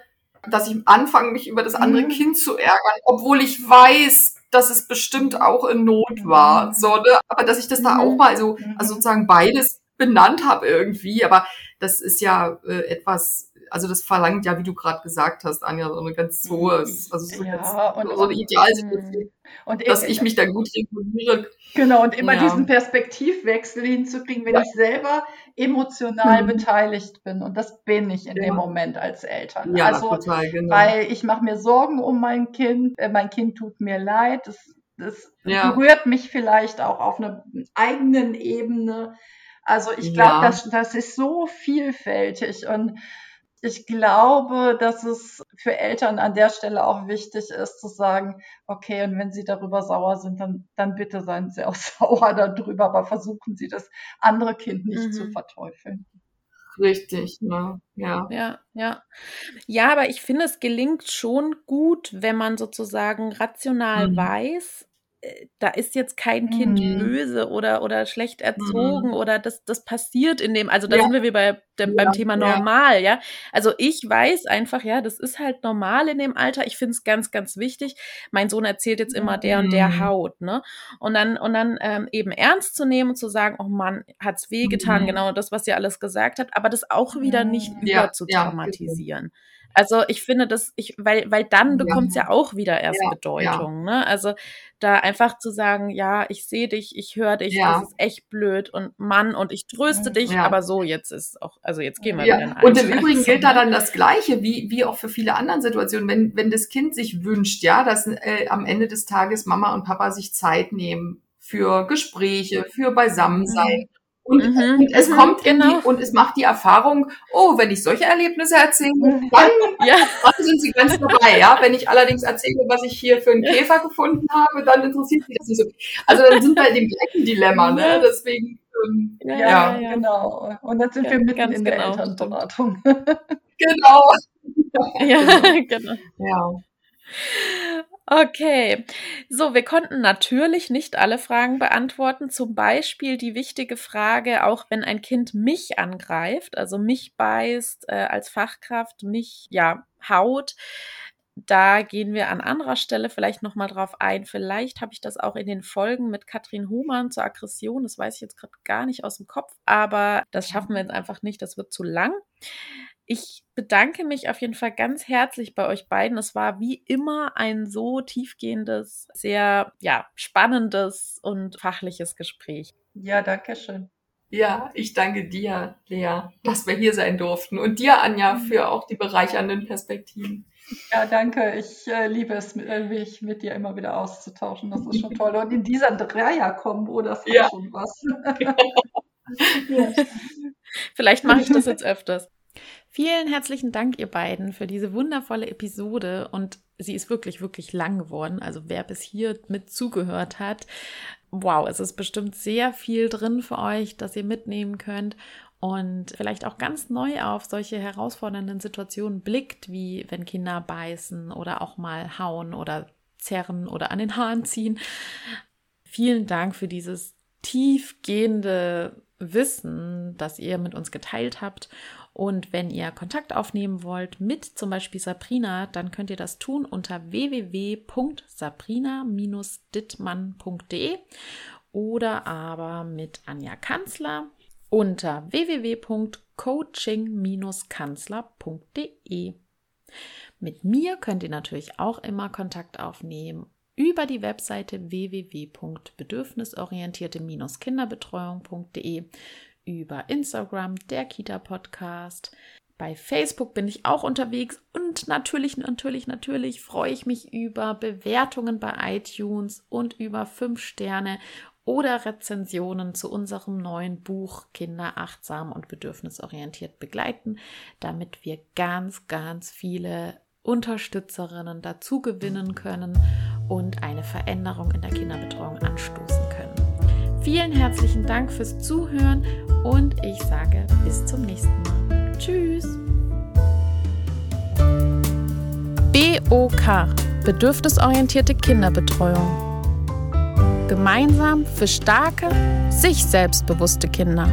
Speaker 4: dass ich anfange, mich über das andere mhm. Kind zu ärgern, obwohl ich weiß, dass es bestimmt auch in Not war. Mhm. So, ne? Aber dass ich das da auch mhm. mal so, also sozusagen beides benannt habe irgendwie. Aber das ist ja äh, etwas, also das verlangt ja, wie du gerade gesagt hast, Anja, so eine ganz hohe, also so, ja, ganz, und, so eine Idealsituation, und dass ich mich da gut reguliere.
Speaker 3: Genau, und immer ja. diesen Perspektivwechsel hinzukriegen, wenn ja. ich selber emotional mhm. beteiligt bin. Und das bin ich in ja. dem Moment als Eltern.
Speaker 4: Ja, also, total, genau.
Speaker 3: Weil ich mache mir Sorgen um mein Kind, äh, mein Kind tut mir leid, das, das berührt mich vielleicht auch auf einer eigenen Ebene. Also ich glaube, das, das ist so vielfältig und ich glaube, dass es für Eltern an der Stelle auch wichtig ist zu sagen, okay, und wenn sie darüber sauer sind, dann, dann bitte seien sie auch <laughs> sauer darüber, aber versuchen sie das andere Kind nicht mhm. zu verteufeln.
Speaker 4: Richtig, ne? ja.
Speaker 1: Ja, ja. Ja, aber ich finde, es gelingt schon gut, wenn man sozusagen rational mhm. weiß, da ist jetzt kein Kind mhm. böse oder, oder schlecht erzogen mhm. oder das, das passiert in dem, also da ja. sind wir wie bei, dem, ja, beim Thema normal, ja. ja. Also ich weiß einfach, ja, das ist halt normal in dem Alter. Ich finde es ganz, ganz wichtig. Mein Sohn erzählt jetzt immer der und der mhm. Haut, ne? Und dann, und dann ähm, eben ernst zu nehmen und zu sagen, oh Mann, hat's wehgetan, mhm. genau das, was ihr alles gesagt habt, aber das auch wieder nicht über zu traumatisieren. Also ich finde das, ich, weil, weil dann bekommt es ja. ja. auch wieder erst ja, Bedeutung. Ja. Ne? Also da einfach zu sagen, ja, ich sehe dich, ich höre dich, das ist echt blöd und Mann und ich tröste dich, aber so jetzt ist auch, also jetzt gehen wir wieder in
Speaker 4: Und im <laughs> Übrigen gilt da dann das Gleiche, wie, wie auch für viele andere Situationen, wenn, wenn das Kind sich wünscht, ja, dass äh, am Ende des Tages Mama und Papa sich Zeit nehmen für Gespräche, für Beisammensein. Mhm. Und, mhm, und es mhm, kommt genau. Die, und es macht die Erfahrung, oh, wenn ich solche Erlebnisse erzähle, mhm. dann, ja. dann sind sie ganz dabei. Ja, wenn ich allerdings erzähle, was ich hier für einen Käfer gefunden habe, dann interessiert sie das nicht so. Also dann sind wir in dem gleichen Dilemma, ne? Deswegen.
Speaker 3: Ähm, ja, ja, ja, genau. Und dann sind ja, wir mitten in der genau. Elternberatung.
Speaker 4: genau. <laughs>
Speaker 1: Ja, genau. Ja. Okay, so, wir konnten natürlich nicht alle Fragen beantworten. Zum Beispiel die wichtige Frage, auch wenn ein Kind mich angreift, also mich beißt äh, als Fachkraft, mich ja haut. Da gehen wir an anderer Stelle vielleicht nochmal drauf ein. Vielleicht habe ich das auch in den Folgen mit Katrin Humann zur Aggression. Das weiß ich jetzt gerade gar nicht aus dem Kopf, aber das schaffen wir jetzt einfach nicht. Das wird zu lang. Ich bedanke mich auf jeden Fall ganz herzlich bei euch beiden. Es war wie immer ein so tiefgehendes, sehr ja, spannendes und fachliches Gespräch.
Speaker 3: Ja, danke schön.
Speaker 4: Ja, ich danke dir, Lea, dass wir hier sein durften und dir, Anja, mhm. für auch die bereichernden Perspektiven.
Speaker 3: Ja, danke. Ich äh, liebe es, äh, mich mit dir immer wieder auszutauschen. Das ist schon toll. Und in dieser Dreier-Kombo, das ist ja. schon was. <laughs>
Speaker 1: ja. Vielleicht mache ich das jetzt <laughs> öfters. Vielen herzlichen Dank, ihr beiden, für diese wundervolle Episode. Und sie ist wirklich, wirklich lang geworden. Also wer bis hier mit zugehört hat, wow, es ist bestimmt sehr viel drin für euch, das ihr mitnehmen könnt und vielleicht auch ganz neu auf solche herausfordernden Situationen blickt, wie wenn Kinder beißen oder auch mal hauen oder zerren oder an den Haaren ziehen. Vielen Dank für dieses tiefgehende Wissen, das ihr mit uns geteilt habt. Und wenn ihr Kontakt aufnehmen wollt mit zum Beispiel Sabrina, dann könnt ihr das tun unter www.sabrina-dittmann.de oder aber mit Anja Kanzler unter www.coaching-kanzler.de. Mit mir könnt ihr natürlich auch immer Kontakt aufnehmen über die Webseite www.bedürfnisorientierte-kinderbetreuung.de über Instagram, der Kita-Podcast. Bei Facebook bin ich auch unterwegs und natürlich, natürlich, natürlich freue ich mich über Bewertungen bei iTunes und über 5 Sterne oder Rezensionen zu unserem neuen Buch Kinder achtsam und bedürfnisorientiert begleiten, damit wir ganz, ganz viele Unterstützerinnen dazu gewinnen können und eine Veränderung in der Kinderbetreuung anstoßen. Vielen herzlichen Dank fürs Zuhören und ich sage bis zum nächsten Mal. Tschüss. BOK Bedürfnisorientierte Kinderbetreuung. Gemeinsam für starke, sich selbstbewusste Kinder.